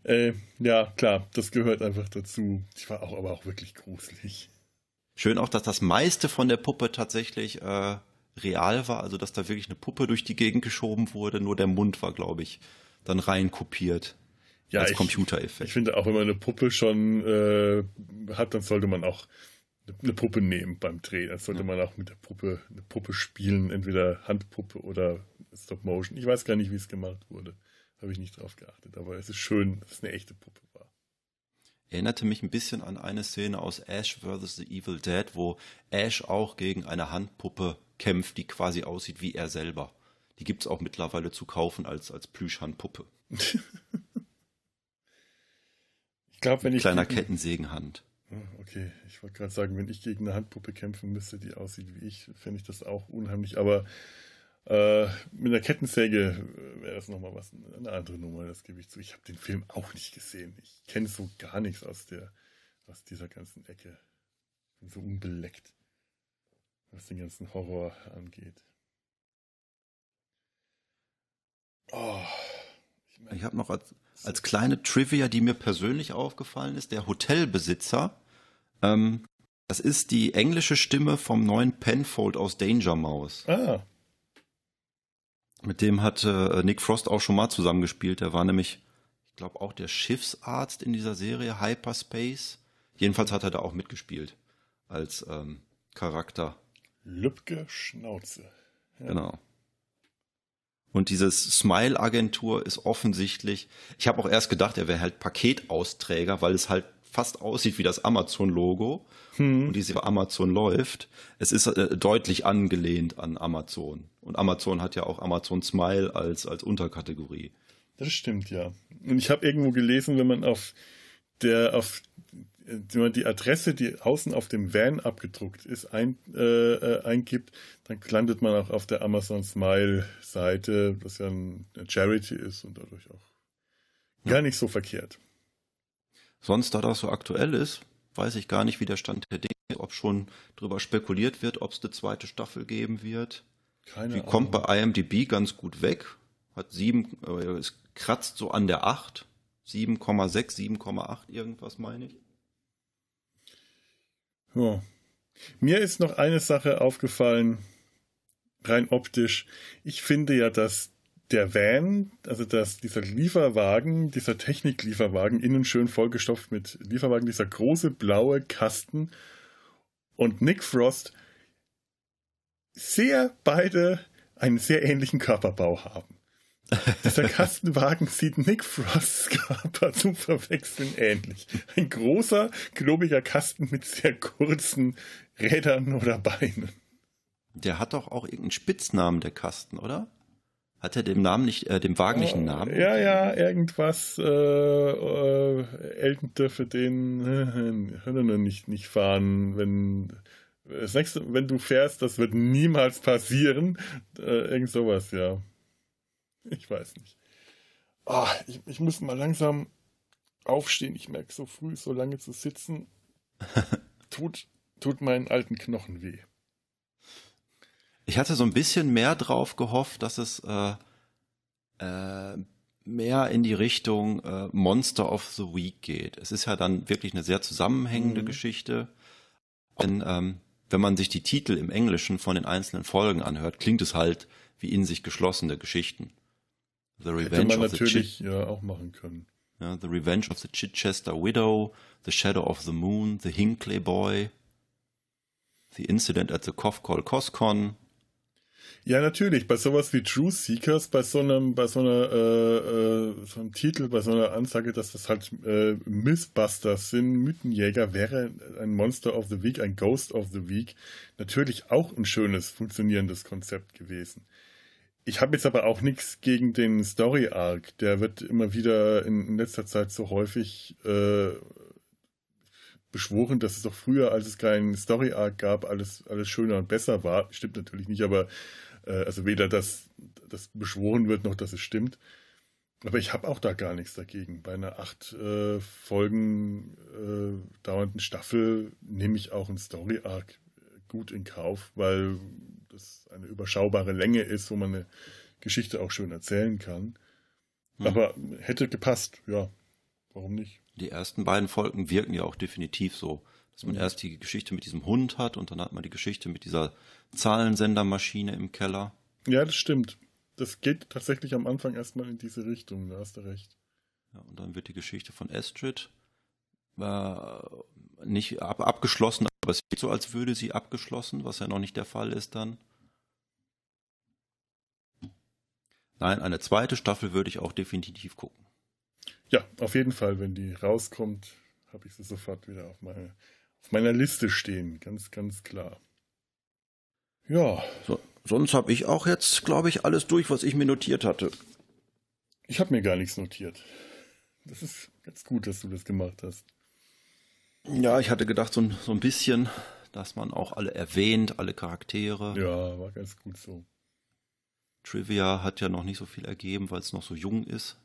Äh, ja, klar, das gehört einfach dazu. Die war auch aber auch wirklich gruselig. Schön auch, dass das meiste von der Puppe tatsächlich äh, real war, also dass da wirklich eine Puppe durch die Gegend geschoben wurde, nur der Mund war, glaube ich, dann rein kopiert. Ja, als Computereffekt. Ich finde auch, wenn man eine Puppe schon äh, hat, dann sollte man auch eine Puppe nehmen beim Dreh. Dann sollte ja. man auch mit der Puppe eine Puppe spielen, entweder Handpuppe oder Stop Motion. Ich weiß gar nicht, wie es gemacht wurde. Habe ich nicht drauf geachtet. Aber es ist schön, dass es eine echte Puppe war. Erinnerte mich ein bisschen an eine Szene aus Ash vs. The Evil Dead, wo Ash auch gegen eine Handpuppe kämpft, die quasi aussieht wie er selber. Die gibt es auch mittlerweile zu kaufen als, als Plüschhandpuppe. glaube, wenn ich. Kleiner gegen... Kettensägenhand. Okay, ich wollte gerade sagen, wenn ich gegen eine Handpuppe kämpfen müsste, die aussieht wie ich, fände ich das auch unheimlich. Aber äh, mit einer Kettensäge wäre das nochmal was, eine andere Nummer, das gebe ich zu. Ich habe den Film auch nicht gesehen. Ich kenne so gar nichts aus, der, aus dieser ganzen Ecke. Ich bin so unbeleckt was den ganzen Horror angeht. Oh, ich, mein, ich habe noch als, als kleine Trivia, die mir persönlich aufgefallen ist, der Hotelbesitzer, ähm, das ist die englische Stimme vom neuen Penfold aus Danger Mouse. Ah. Mit dem hat äh, Nick Frost auch schon mal zusammengespielt. Der war nämlich, ich glaube, auch der Schiffsarzt in dieser Serie Hyperspace. Jedenfalls hat er da auch mitgespielt als ähm, Charakter. Lübcke Schnauze. Ja. Genau. Und dieses Smile-Agentur ist offensichtlich, ich habe auch erst gedacht, er wäre halt Paketausträger, weil es halt fast aussieht wie das Amazon-Logo hm. und diese Amazon läuft. Es ist äh, deutlich angelehnt an Amazon. Und Amazon hat ja auch Amazon Smile als, als Unterkategorie. Das stimmt, ja. Und ich habe irgendwo gelesen, wenn man auf der, auf die Adresse, die außen auf dem Van abgedruckt ist, ein, äh, äh, eingibt, dann landet man auch auf der Amazon Smile Seite, was ja ein, eine Charity ist und dadurch auch ja. gar nicht so verkehrt. Sonst, da das so aktuell ist, weiß ich gar nicht, wie der Stand der Dinge ist, ob schon darüber spekuliert wird, ob es eine zweite Staffel geben wird. Keine die Ahnung. kommt bei IMDb ganz gut weg. Hat sieben, äh, es kratzt so an der 8. 7,6, 7,8 irgendwas meine ich. Ja. Mir ist noch eine Sache aufgefallen, rein optisch. Ich finde ja, dass der Van, also dass dieser Lieferwagen, dieser Techniklieferwagen, innen schön vollgestopft mit Lieferwagen, dieser große blaue Kasten und Nick Frost sehr beide einen sehr ähnlichen Körperbau haben. Dieser Kastenwagen sieht Nick Frosts Körper zum Verwechseln ähnlich. Ein großer, klobiger Kasten mit sehr kurzen Rädern oder Beinen. Der hat doch auch irgendeinen Spitznamen, der Kasten, oder? Hat er dem Namen nicht, äh, dem Wagen nicht einen Namen? Ja, ja, irgendwas. Äh, äh, Elton dürfe den äh, nicht, nicht fahren, wenn das nächste, wenn du fährst, das wird niemals passieren. Äh, irgend sowas, ja. Ich weiß nicht. Oh, ich, ich muss mal langsam aufstehen. Ich merke so früh, so lange zu sitzen, tut, tut meinen alten Knochen weh. Ich hatte so ein bisschen mehr drauf gehofft, dass es äh, äh, mehr in die Richtung äh, Monster of the Week geht. Es ist ja dann wirklich eine sehr zusammenhängende mhm. Geschichte. Denn ähm, wenn man sich die Titel im Englischen von den einzelnen Folgen anhört, klingt es halt wie in sich geschlossene Geschichten. The Revenge Hätte man of natürlich the Chit ja auch machen können. Ja, the Revenge of the Chichester Widow, The Shadow of the Moon, The Hinkley Boy, The Incident at the Kofkol Koskon. Ja, natürlich. Bei sowas wie True Seekers, bei so einem, bei so einer, äh, äh, so einem Titel, bei so einer Ansage, dass das halt äh, Mythbusters sind, Mythenjäger, wäre ein Monster of the Week, ein Ghost of the Week natürlich auch ein schönes, funktionierendes Konzept gewesen. Ich habe jetzt aber auch nichts gegen den Story Arc. Der wird immer wieder in, letzter Zeit so häufig äh, beschworen, dass es doch früher, als es keinen Story Arc gab, alles, alles schöner und besser war. Stimmt natürlich nicht, aber Äh, also weder, dass das beschworen wird, noch dass es stimmt. Aber ich habe auch da gar nichts dagegen. Bei einer acht äh, Folgen äh, dauernden Staffel nehme ich auch einen Story Arc gut in Kauf, weil das eine überschaubare Länge ist, wo man eine Geschichte auch schön erzählen kann. Mhm. Aber hätte gepasst, ja. Warum nicht? Die ersten beiden Folgen wirken ja auch definitiv so. Dass man mhm. erst die Geschichte mit diesem Hund hat und dann hat man die Geschichte mit dieser Zahlensendermaschine im Keller. Ja, das stimmt. Das geht tatsächlich am Anfang erstmal in diese Richtung, da hast du recht. Ja, und dann wird die Geschichte von Astrid äh, nicht ab, abgeschlossen, aber es wird so, als würde sie abgeschlossen, was ja noch nicht der Fall ist dann. Nein, eine zweite Staffel würde ich auch definitiv gucken. Ja, auf jeden Fall, wenn die rauskommt, habe ich sie sofort wieder auf, meine, auf meiner Liste stehen, ganz, ganz klar. Ja. So, sonst habe ich auch jetzt, glaube ich, alles durch, was ich mir notiert hatte. Ich habe mir gar nichts notiert. Das ist ganz gut, dass du das gemacht hast. Ja, ich hatte gedacht, so ein, so ein bisschen, dass man auch alle erwähnt, alle Charaktere. Ja, war ganz gut so. Trivia hat ja noch nicht so viel ergeben, weil es noch so jung ist.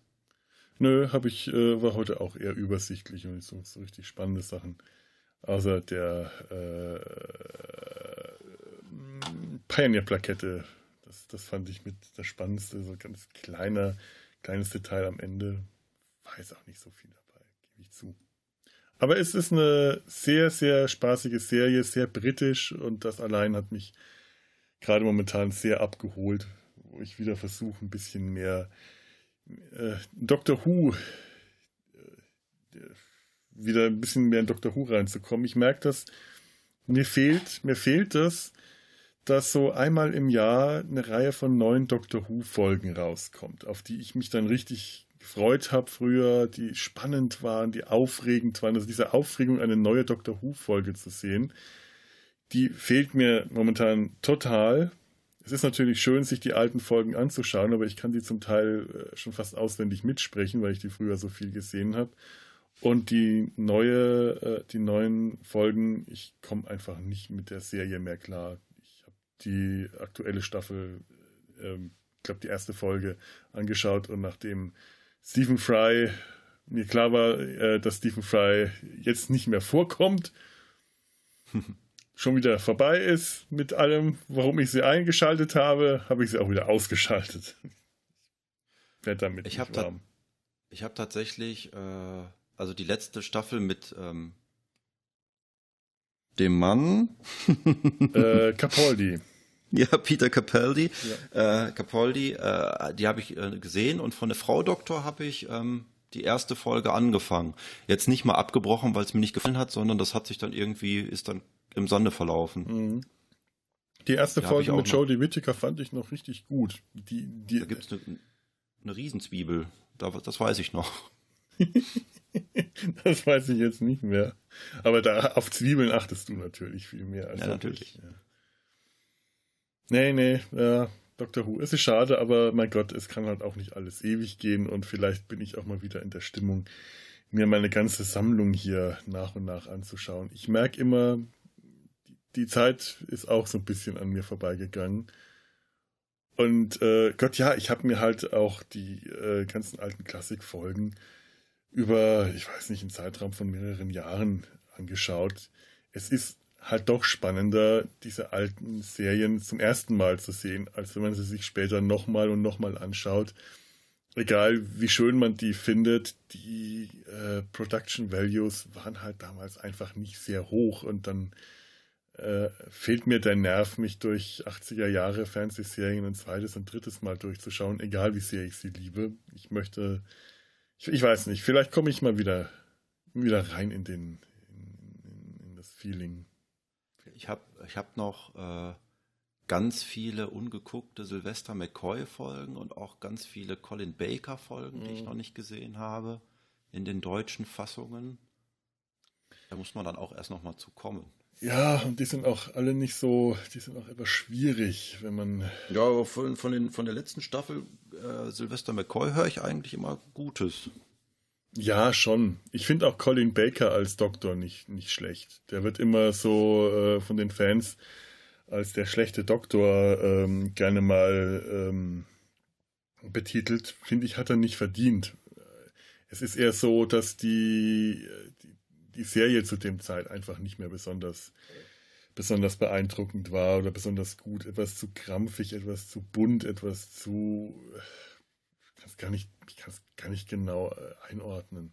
Nö, habe ich, äh, war heute auch eher übersichtlich und nicht so, so richtig spannende Sachen. Außer der äh, Pioneer-Plakette. Das, das fand ich mit das Spannendste, so ganz kleiner, kleines Detail am Ende. Weiß auch nicht so viel dabei, gebe ich zu. Aber es ist eine sehr, sehr spaßige Serie, sehr britisch und das allein hat mich gerade momentan sehr abgeholt, wo ich wieder versuche, ein bisschen mehr äh, Doctor Who, äh, wieder ein bisschen mehr in Doctor Who reinzukommen. Ich merke das, mir fehlt, mir fehlt das, dass so einmal im Jahr eine Reihe von neuen Doctor Who Folgen rauskommt, auf die ich mich dann richtig gefreut habe früher, die spannend waren, die aufregend waren. Also diese Aufregung, eine neue Doctor Who-Folge zu sehen, die fehlt mir momentan total. Es ist natürlich schön, sich die alten Folgen anzuschauen, aber ich kann die zum Teil äh, schon fast auswendig mitsprechen, weil ich die früher so viel gesehen habe. Und die neue, äh, die neuen Folgen, ich komme einfach nicht mit der Serie mehr klar. Ich habe die aktuelle Staffel, ähm, ich glaube die erste Folge angeschaut und nachdem Stephen Fry, mir klar war, äh, dass Stephen Fry jetzt nicht mehr vorkommt, schon wieder vorbei ist mit allem, warum ich sie eingeschaltet habe, habe ich sie auch wieder ausgeschaltet. Werde damit ich habe ta ich habe tatsächlich, äh, also die letzte Staffel mit ähm, dem Mann äh, Capaldi. Ja, Peter Capaldi. Ja. Äh, Capaldi, äh, die habe ich äh, gesehen und von der Frau Doktor habe ich ähm, die erste Folge angefangen. Jetzt nicht mal abgebrochen, weil es mir nicht gefallen hat, sondern das hat sich dann irgendwie, ist dann im Sande verlaufen. Mhm. Die erste die Folge mit Jodie Whittaker fand ich noch richtig gut. Die, die, da gibt es eine, eine Riesenzwiebel. Da, das weiß ich noch. das weiß ich jetzt nicht mehr. Aber da auf Zwiebeln achtest du natürlich viel mehr als ja, natürlich. Ich. Ja. Nee, nee, ja, Doctor Who. Es ist schade, aber mein Gott, es kann halt auch nicht alles ewig gehen und vielleicht bin ich auch mal wieder in der Stimmung, mir meine ganze Sammlung hier nach und nach anzuschauen. Ich merke immer, die Zeit ist auch so ein bisschen an mir vorbeigegangen. Und äh, Gott, ja, ich habe mir halt auch die äh, ganzen alten Klassikfolgen über, ich weiß nicht, einen Zeitraum von mehreren Jahren angeschaut. Es ist halt doch spannender, diese alten Serien zum ersten Mal zu sehen, als wenn man sie sich später nochmal und nochmal anschaut. Egal wie schön man die findet, die äh, Production Values waren halt damals einfach nicht sehr hoch und dann äh, fehlt mir der Nerv, mich durch 80er Jahre Fernsehserien ein zweites und drittes Mal durchzuschauen, egal wie sehr ich sie liebe. Ich möchte, ich, ich weiß nicht, vielleicht komme ich mal wieder, wieder rein in den, in, in, in das Feeling. Ich habe ich hab noch äh, ganz viele ungeguckte Sylvester McCoy-Folgen und auch ganz viele Colin Baker-Folgen, mhm. die ich mhm. noch nicht gesehen habe, in den deutschen Fassungen. Da muss man dann auch erst noch mal zu kommen. Ja, und die sind auch alle nicht so, die sind auch etwas schwierig, wenn man. Ja, von, von, den, von der letzten Staffel äh, Sylvester McCoy höre ich eigentlich immer Gutes. Ja, schon. Ich finde auch Colin Baker als Doktor nicht, nicht schlecht. Der wird immer so äh, von den Fans als der schlechte Doktor ähm, gerne mal ähm, betitelt, finde ich, hat er nicht verdient. Es ist eher so, dass die, die, Serie zu dem Zeit einfach nicht mehr besonders besonders beeindruckend war oder besonders gut, etwas zu krampfig, etwas zu bunt, etwas zu ich kann es gar nicht, ich kann es gar nicht genau äh, einordnen.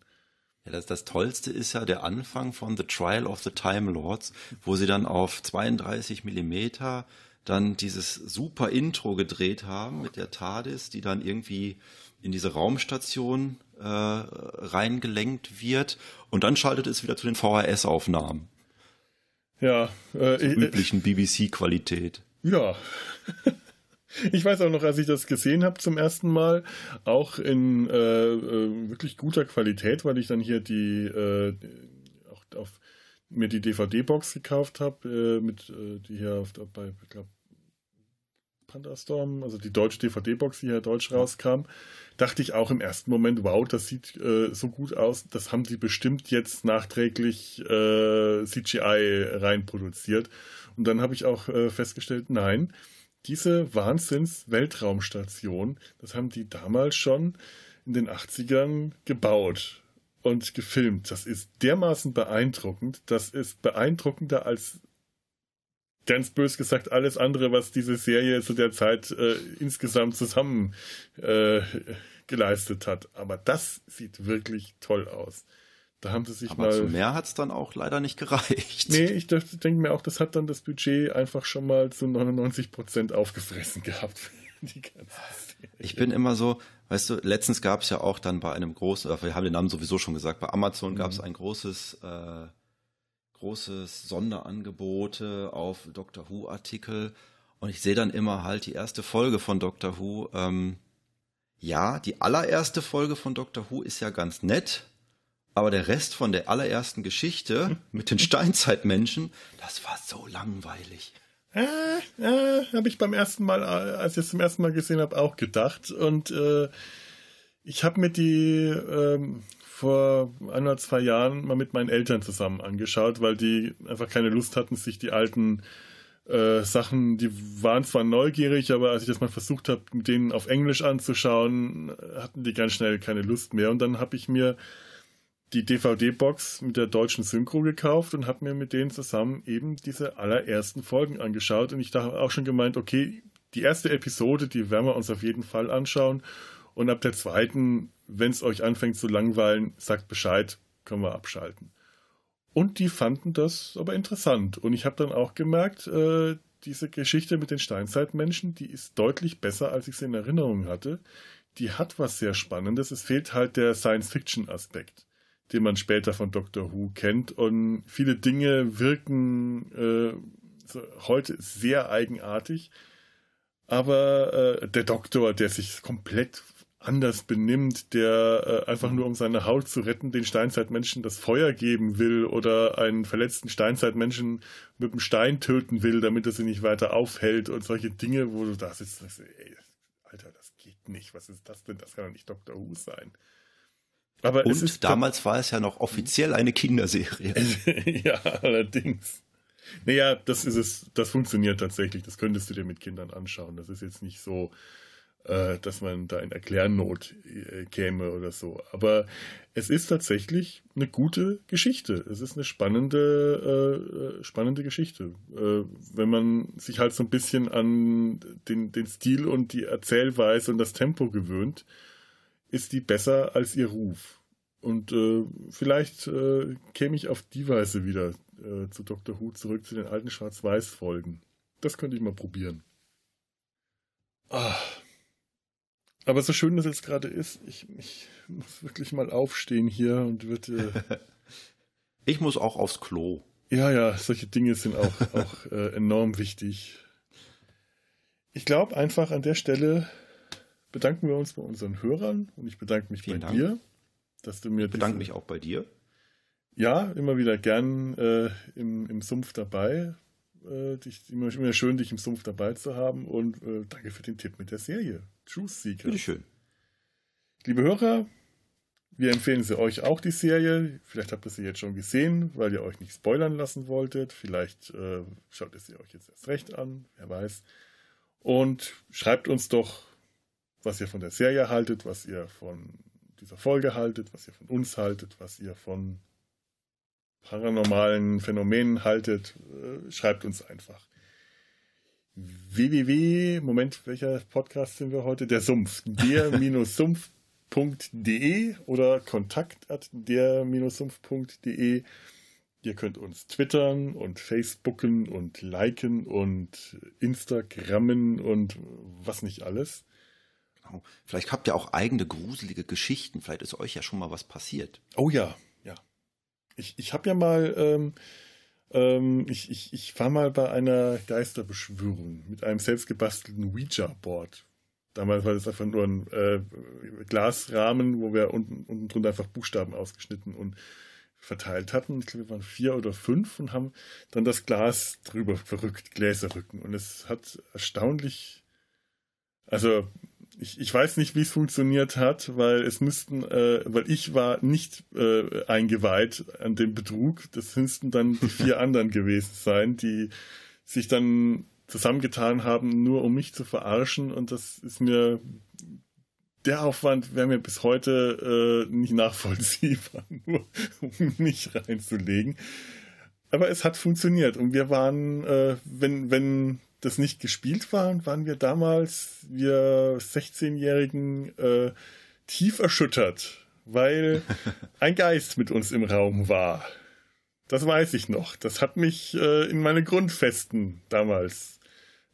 Ja, das, das Tollste ist ja der Anfang von The Trial of the Time Lords, wo sie dann auf 32 Millimeter dann dieses super Intro gedreht haben mit der TARDIS, die dann irgendwie in diese Raumstation äh, reingelenkt wird und dann schaltet es wieder zu den VHS-Aufnahmen. Ja, äh, Zur üblichen BBC-Qualität. Ja. Ich weiß auch noch, als ich das gesehen habe zum ersten Mal, auch in äh, äh, wirklich guter Qualität, weil ich dann hier die äh, auch auf, mir die DVD-Box gekauft habe, äh, mit äh, die hier auf, bei, ich glaube, Pandastorm, also die deutsche DVD-Box, die hier deutsch rauskam, dachte ich auch im ersten Moment, wow, das sieht äh, so gut aus, das haben die bestimmt jetzt nachträglich äh, CGI reinproduziert. Und dann habe ich auch äh, festgestellt, nein, diese Wahnsinns-Weltraumstation, das haben die damals schon in den 80ern gebaut und gefilmt. Das ist dermaßen beeindruckend. Das ist beeindruckender als ganz bös gesagt alles andere, was diese Serie zu der Zeit äh, insgesamt zusammen äh, geleistet hat. Aber das sieht wirklich toll aus. Da haben sie sich Aber mal. Zu mehr hat es dann auch leider nicht gereicht. Nee, ich denke mir auch, das hat dann das Budget einfach schon mal zu 99 Prozent aufgefressen gehabt. ich bin immer so, weißt du, letztens gab es ja auch dann bei einem großen, wir haben den Namen sowieso schon gesagt, bei Amazon gab es mhm. ein großes, äh, großes Sonderangebote auf Doctor Who Artikel und ich sehe dann immer halt die erste Folge von Doctor Who. Ähm, ja, die allererste Folge von Doctor Who ist ja ganz nett aber der Rest von der allerersten Geschichte mit den Steinzeitmenschen, das war so langweilig. Äh, äh, habe ich beim ersten Mal, als ich es zum ersten Mal gesehen habe, auch gedacht. Und äh, ich habe mir die ähm, vor ein oder zwei Jahren mal mit meinen Eltern zusammen angeschaut, weil die einfach keine Lust hatten, sich die alten äh, Sachen, die waren zwar neugierig, aber als ich das mal versucht habe, mit denen auf Englisch anzuschauen, hatten die ganz schnell keine Lust mehr. Und dann habe ich mir die DVD-Box mit der deutschen Synchro gekauft und habe mir mit denen zusammen eben diese allerersten Folgen angeschaut. Und ich da auch schon gemeint, okay, die erste Episode, die werden wir uns auf jeden Fall anschauen. Und ab der zweiten, wenn es euch anfängt zu langweilen, sagt Bescheid, können wir abschalten. Und die fanden das aber interessant. Und ich habe dann auch gemerkt, äh, diese Geschichte mit den Steinzeitmenschen, die ist deutlich besser, als ich sie in Erinnerung hatte. Die hat was sehr Spannendes. Es fehlt halt der Science-Fiction-Aspekt den man später von Doctor Who kennt. Und viele Dinge wirken äh, heute sehr eigenartig. Aber äh, der Doktor, der sich komplett anders benimmt, der äh, einfach nur um seine Haut zu retten, den Steinzeitmenschen das Feuer geben will oder einen verletzten Steinzeitmenschen mit dem Stein töten will, damit er sie nicht weiter aufhält und solche Dinge, wo du da sitzt und sagst, ey, Alter, das geht nicht, was ist das denn? Das kann doch nicht Doctor Who sein. Aber und damals war es ja noch offiziell eine Kinderserie. ja, allerdings. Naja, das ist es, das funktioniert tatsächlich. Das könntest du dir mit Kindern anschauen. Das ist jetzt nicht so, dass man da in Erklärnot äh, käme oder so. Aber es ist tatsächlich eine gute Geschichte. Es ist eine spannende, äh, spannende Geschichte. Äh, wenn man sich halt so ein bisschen an den, den Stil und die Erzählweise und das Tempo gewöhnt, ist die besser als ihr Ruf. Und äh, vielleicht äh, käme ich auf die Weise wieder äh, zu Dr. Who zurück, zu den alten Schwarz-Weiß-Folgen. Das könnte ich mal probieren. Ah. Aber so schön das jetzt gerade ist, ich, ich, muss wirklich mal aufstehen hier und wird. Äh, ich muss auch aufs Klo. Ja, ja, solche Dinge sind auch, auch äh, enorm wichtig. Ich glaube einfach an der Stelle bedanken wir uns bei unseren Hörern und ich bedanke mich Vielen bei Dank. dir, dass du mir. Ich bedanke mich auch bei dir. Ja, immer wieder gern äh, im, im Sumpf dabei. Äh, dich, immer, immer schön, dich im Sumpf dabei zu haben und äh, danke für den Tipp mit der Serie. Truth Seeker. Bitteschön. Liebe Hörer, Wir empfehlen sie euch auch, die Serie. Vielleicht habt ihr sie jetzt schon gesehen, weil ihr euch nicht spoilern lassen wolltet. Vielleicht äh, schaut ihr sie euch jetzt erst recht an, wer weiß. Und schreibt uns doch, was ihr von der Serie haltet, was ihr von dieser Folge haltet, was ihr von uns haltet, was ihr von paranormalen Phänomenen haltet. Äh, schreibt uns einfach www, Moment, welcher Podcast sind wir heute? Der Sumpf. Der-sumpf.de oder kontakt at der-sumpf.de. Ihr könnt uns twittern und facebooken und liken und instagrammen und was nicht alles. Genau. Vielleicht habt ihr auch eigene gruselige Geschichten. Vielleicht ist euch ja schon mal was passiert. Oh ja, ja. Ich, ich habe ja mal ähm, ähm, ich, ich, ich war mal bei einer Geisterbeschwörung mit einem selbstgebastelten Ouija-Board. Damals war das einfach nur ein äh, Glasrahmen, wo wir unten, unten drunter einfach Buchstaben ausgeschnitten und verteilt hatten. Ich glaube, wir waren vier oder fünf und haben dann das Glas drüber verrückt, Gläserrücken. Und es hat erstaunlich, also ich, ich weiß nicht, wie es funktioniert hat, weil es müssten, äh, weil ich war nicht äh, eingeweiht an dem Betrug. Das müssten dann die vier anderen gewesen sein, die sich dann zusammengetan haben, nur um mich zu verarschen. Und das ist mir der Aufwand wäre mir bis heute äh, nicht nachvollziehbar, nur um mich reinzulegen. Aber es hat funktioniert und wir waren, äh, wenn, wenn das nicht gespielt war, waren wir damals, wir 16-Jährigen, äh, tief erschüttert, weil ein Geist mit uns im Raum war. Das weiß ich noch. Das hat mich äh, in meine Grundfesten damals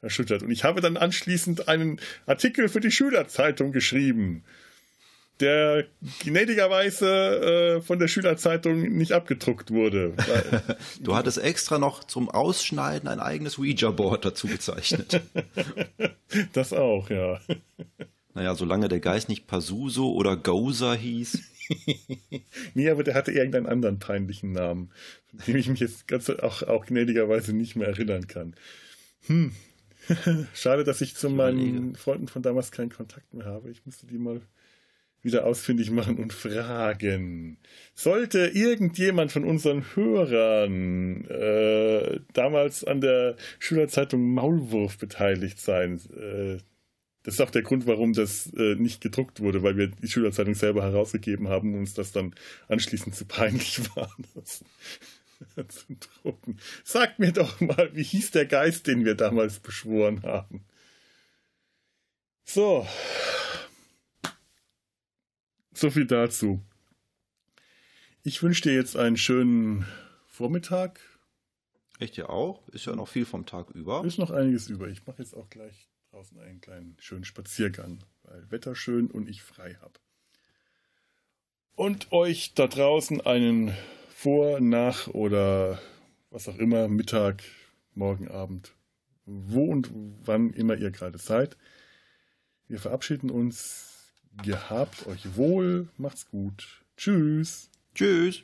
erschüttert. Und ich habe dann anschließend einen Artikel für die Schülerzeitung geschrieben der gnädigerweise äh, von der Schülerzeitung nicht abgedruckt wurde. du hattest extra noch zum Ausschneiden ein eigenes Ouija-Board dazu gezeichnet. das auch, ja. Naja, solange der Geist nicht Pasuso oder Goza hieß. nee, aber der hatte irgendeinen anderen peinlichen Namen, von dem ich mich jetzt ganz auch, auch gnädigerweise nicht mehr erinnern kann. Hm. Schade, dass ich zu meinen Freunden von damals keinen Kontakt mehr habe. Ich müsste die mal wieder ausfindig machen und fragen. Sollte irgendjemand von unseren Hörern äh, damals an der Schülerzeitung Maulwurf beteiligt sein, äh, das ist auch der Grund, warum das äh, nicht gedruckt wurde, weil wir die Schülerzeitung selber herausgegeben haben und uns das dann anschließend zu peinlich war, das zu drucken. Sagt mir doch mal, wie hieß der Geist, den wir damals beschworen haben? So, so viel dazu. Ich wünsche dir jetzt einen schönen Vormittag. Echt ja auch? Ist ja noch viel vom Tag über. Ist noch einiges über. Ich mache jetzt auch gleich draußen einen kleinen schönen Spaziergang, weil Wetter schön und ich frei habe. Und euch da draußen einen Vor-, Nach- oder was auch immer, Mittag, Morgen, Abend, wo und wann immer ihr gerade seid. Wir verabschieden uns Gehabt euch wohl, macht's gut. Tschüss. Tschüss.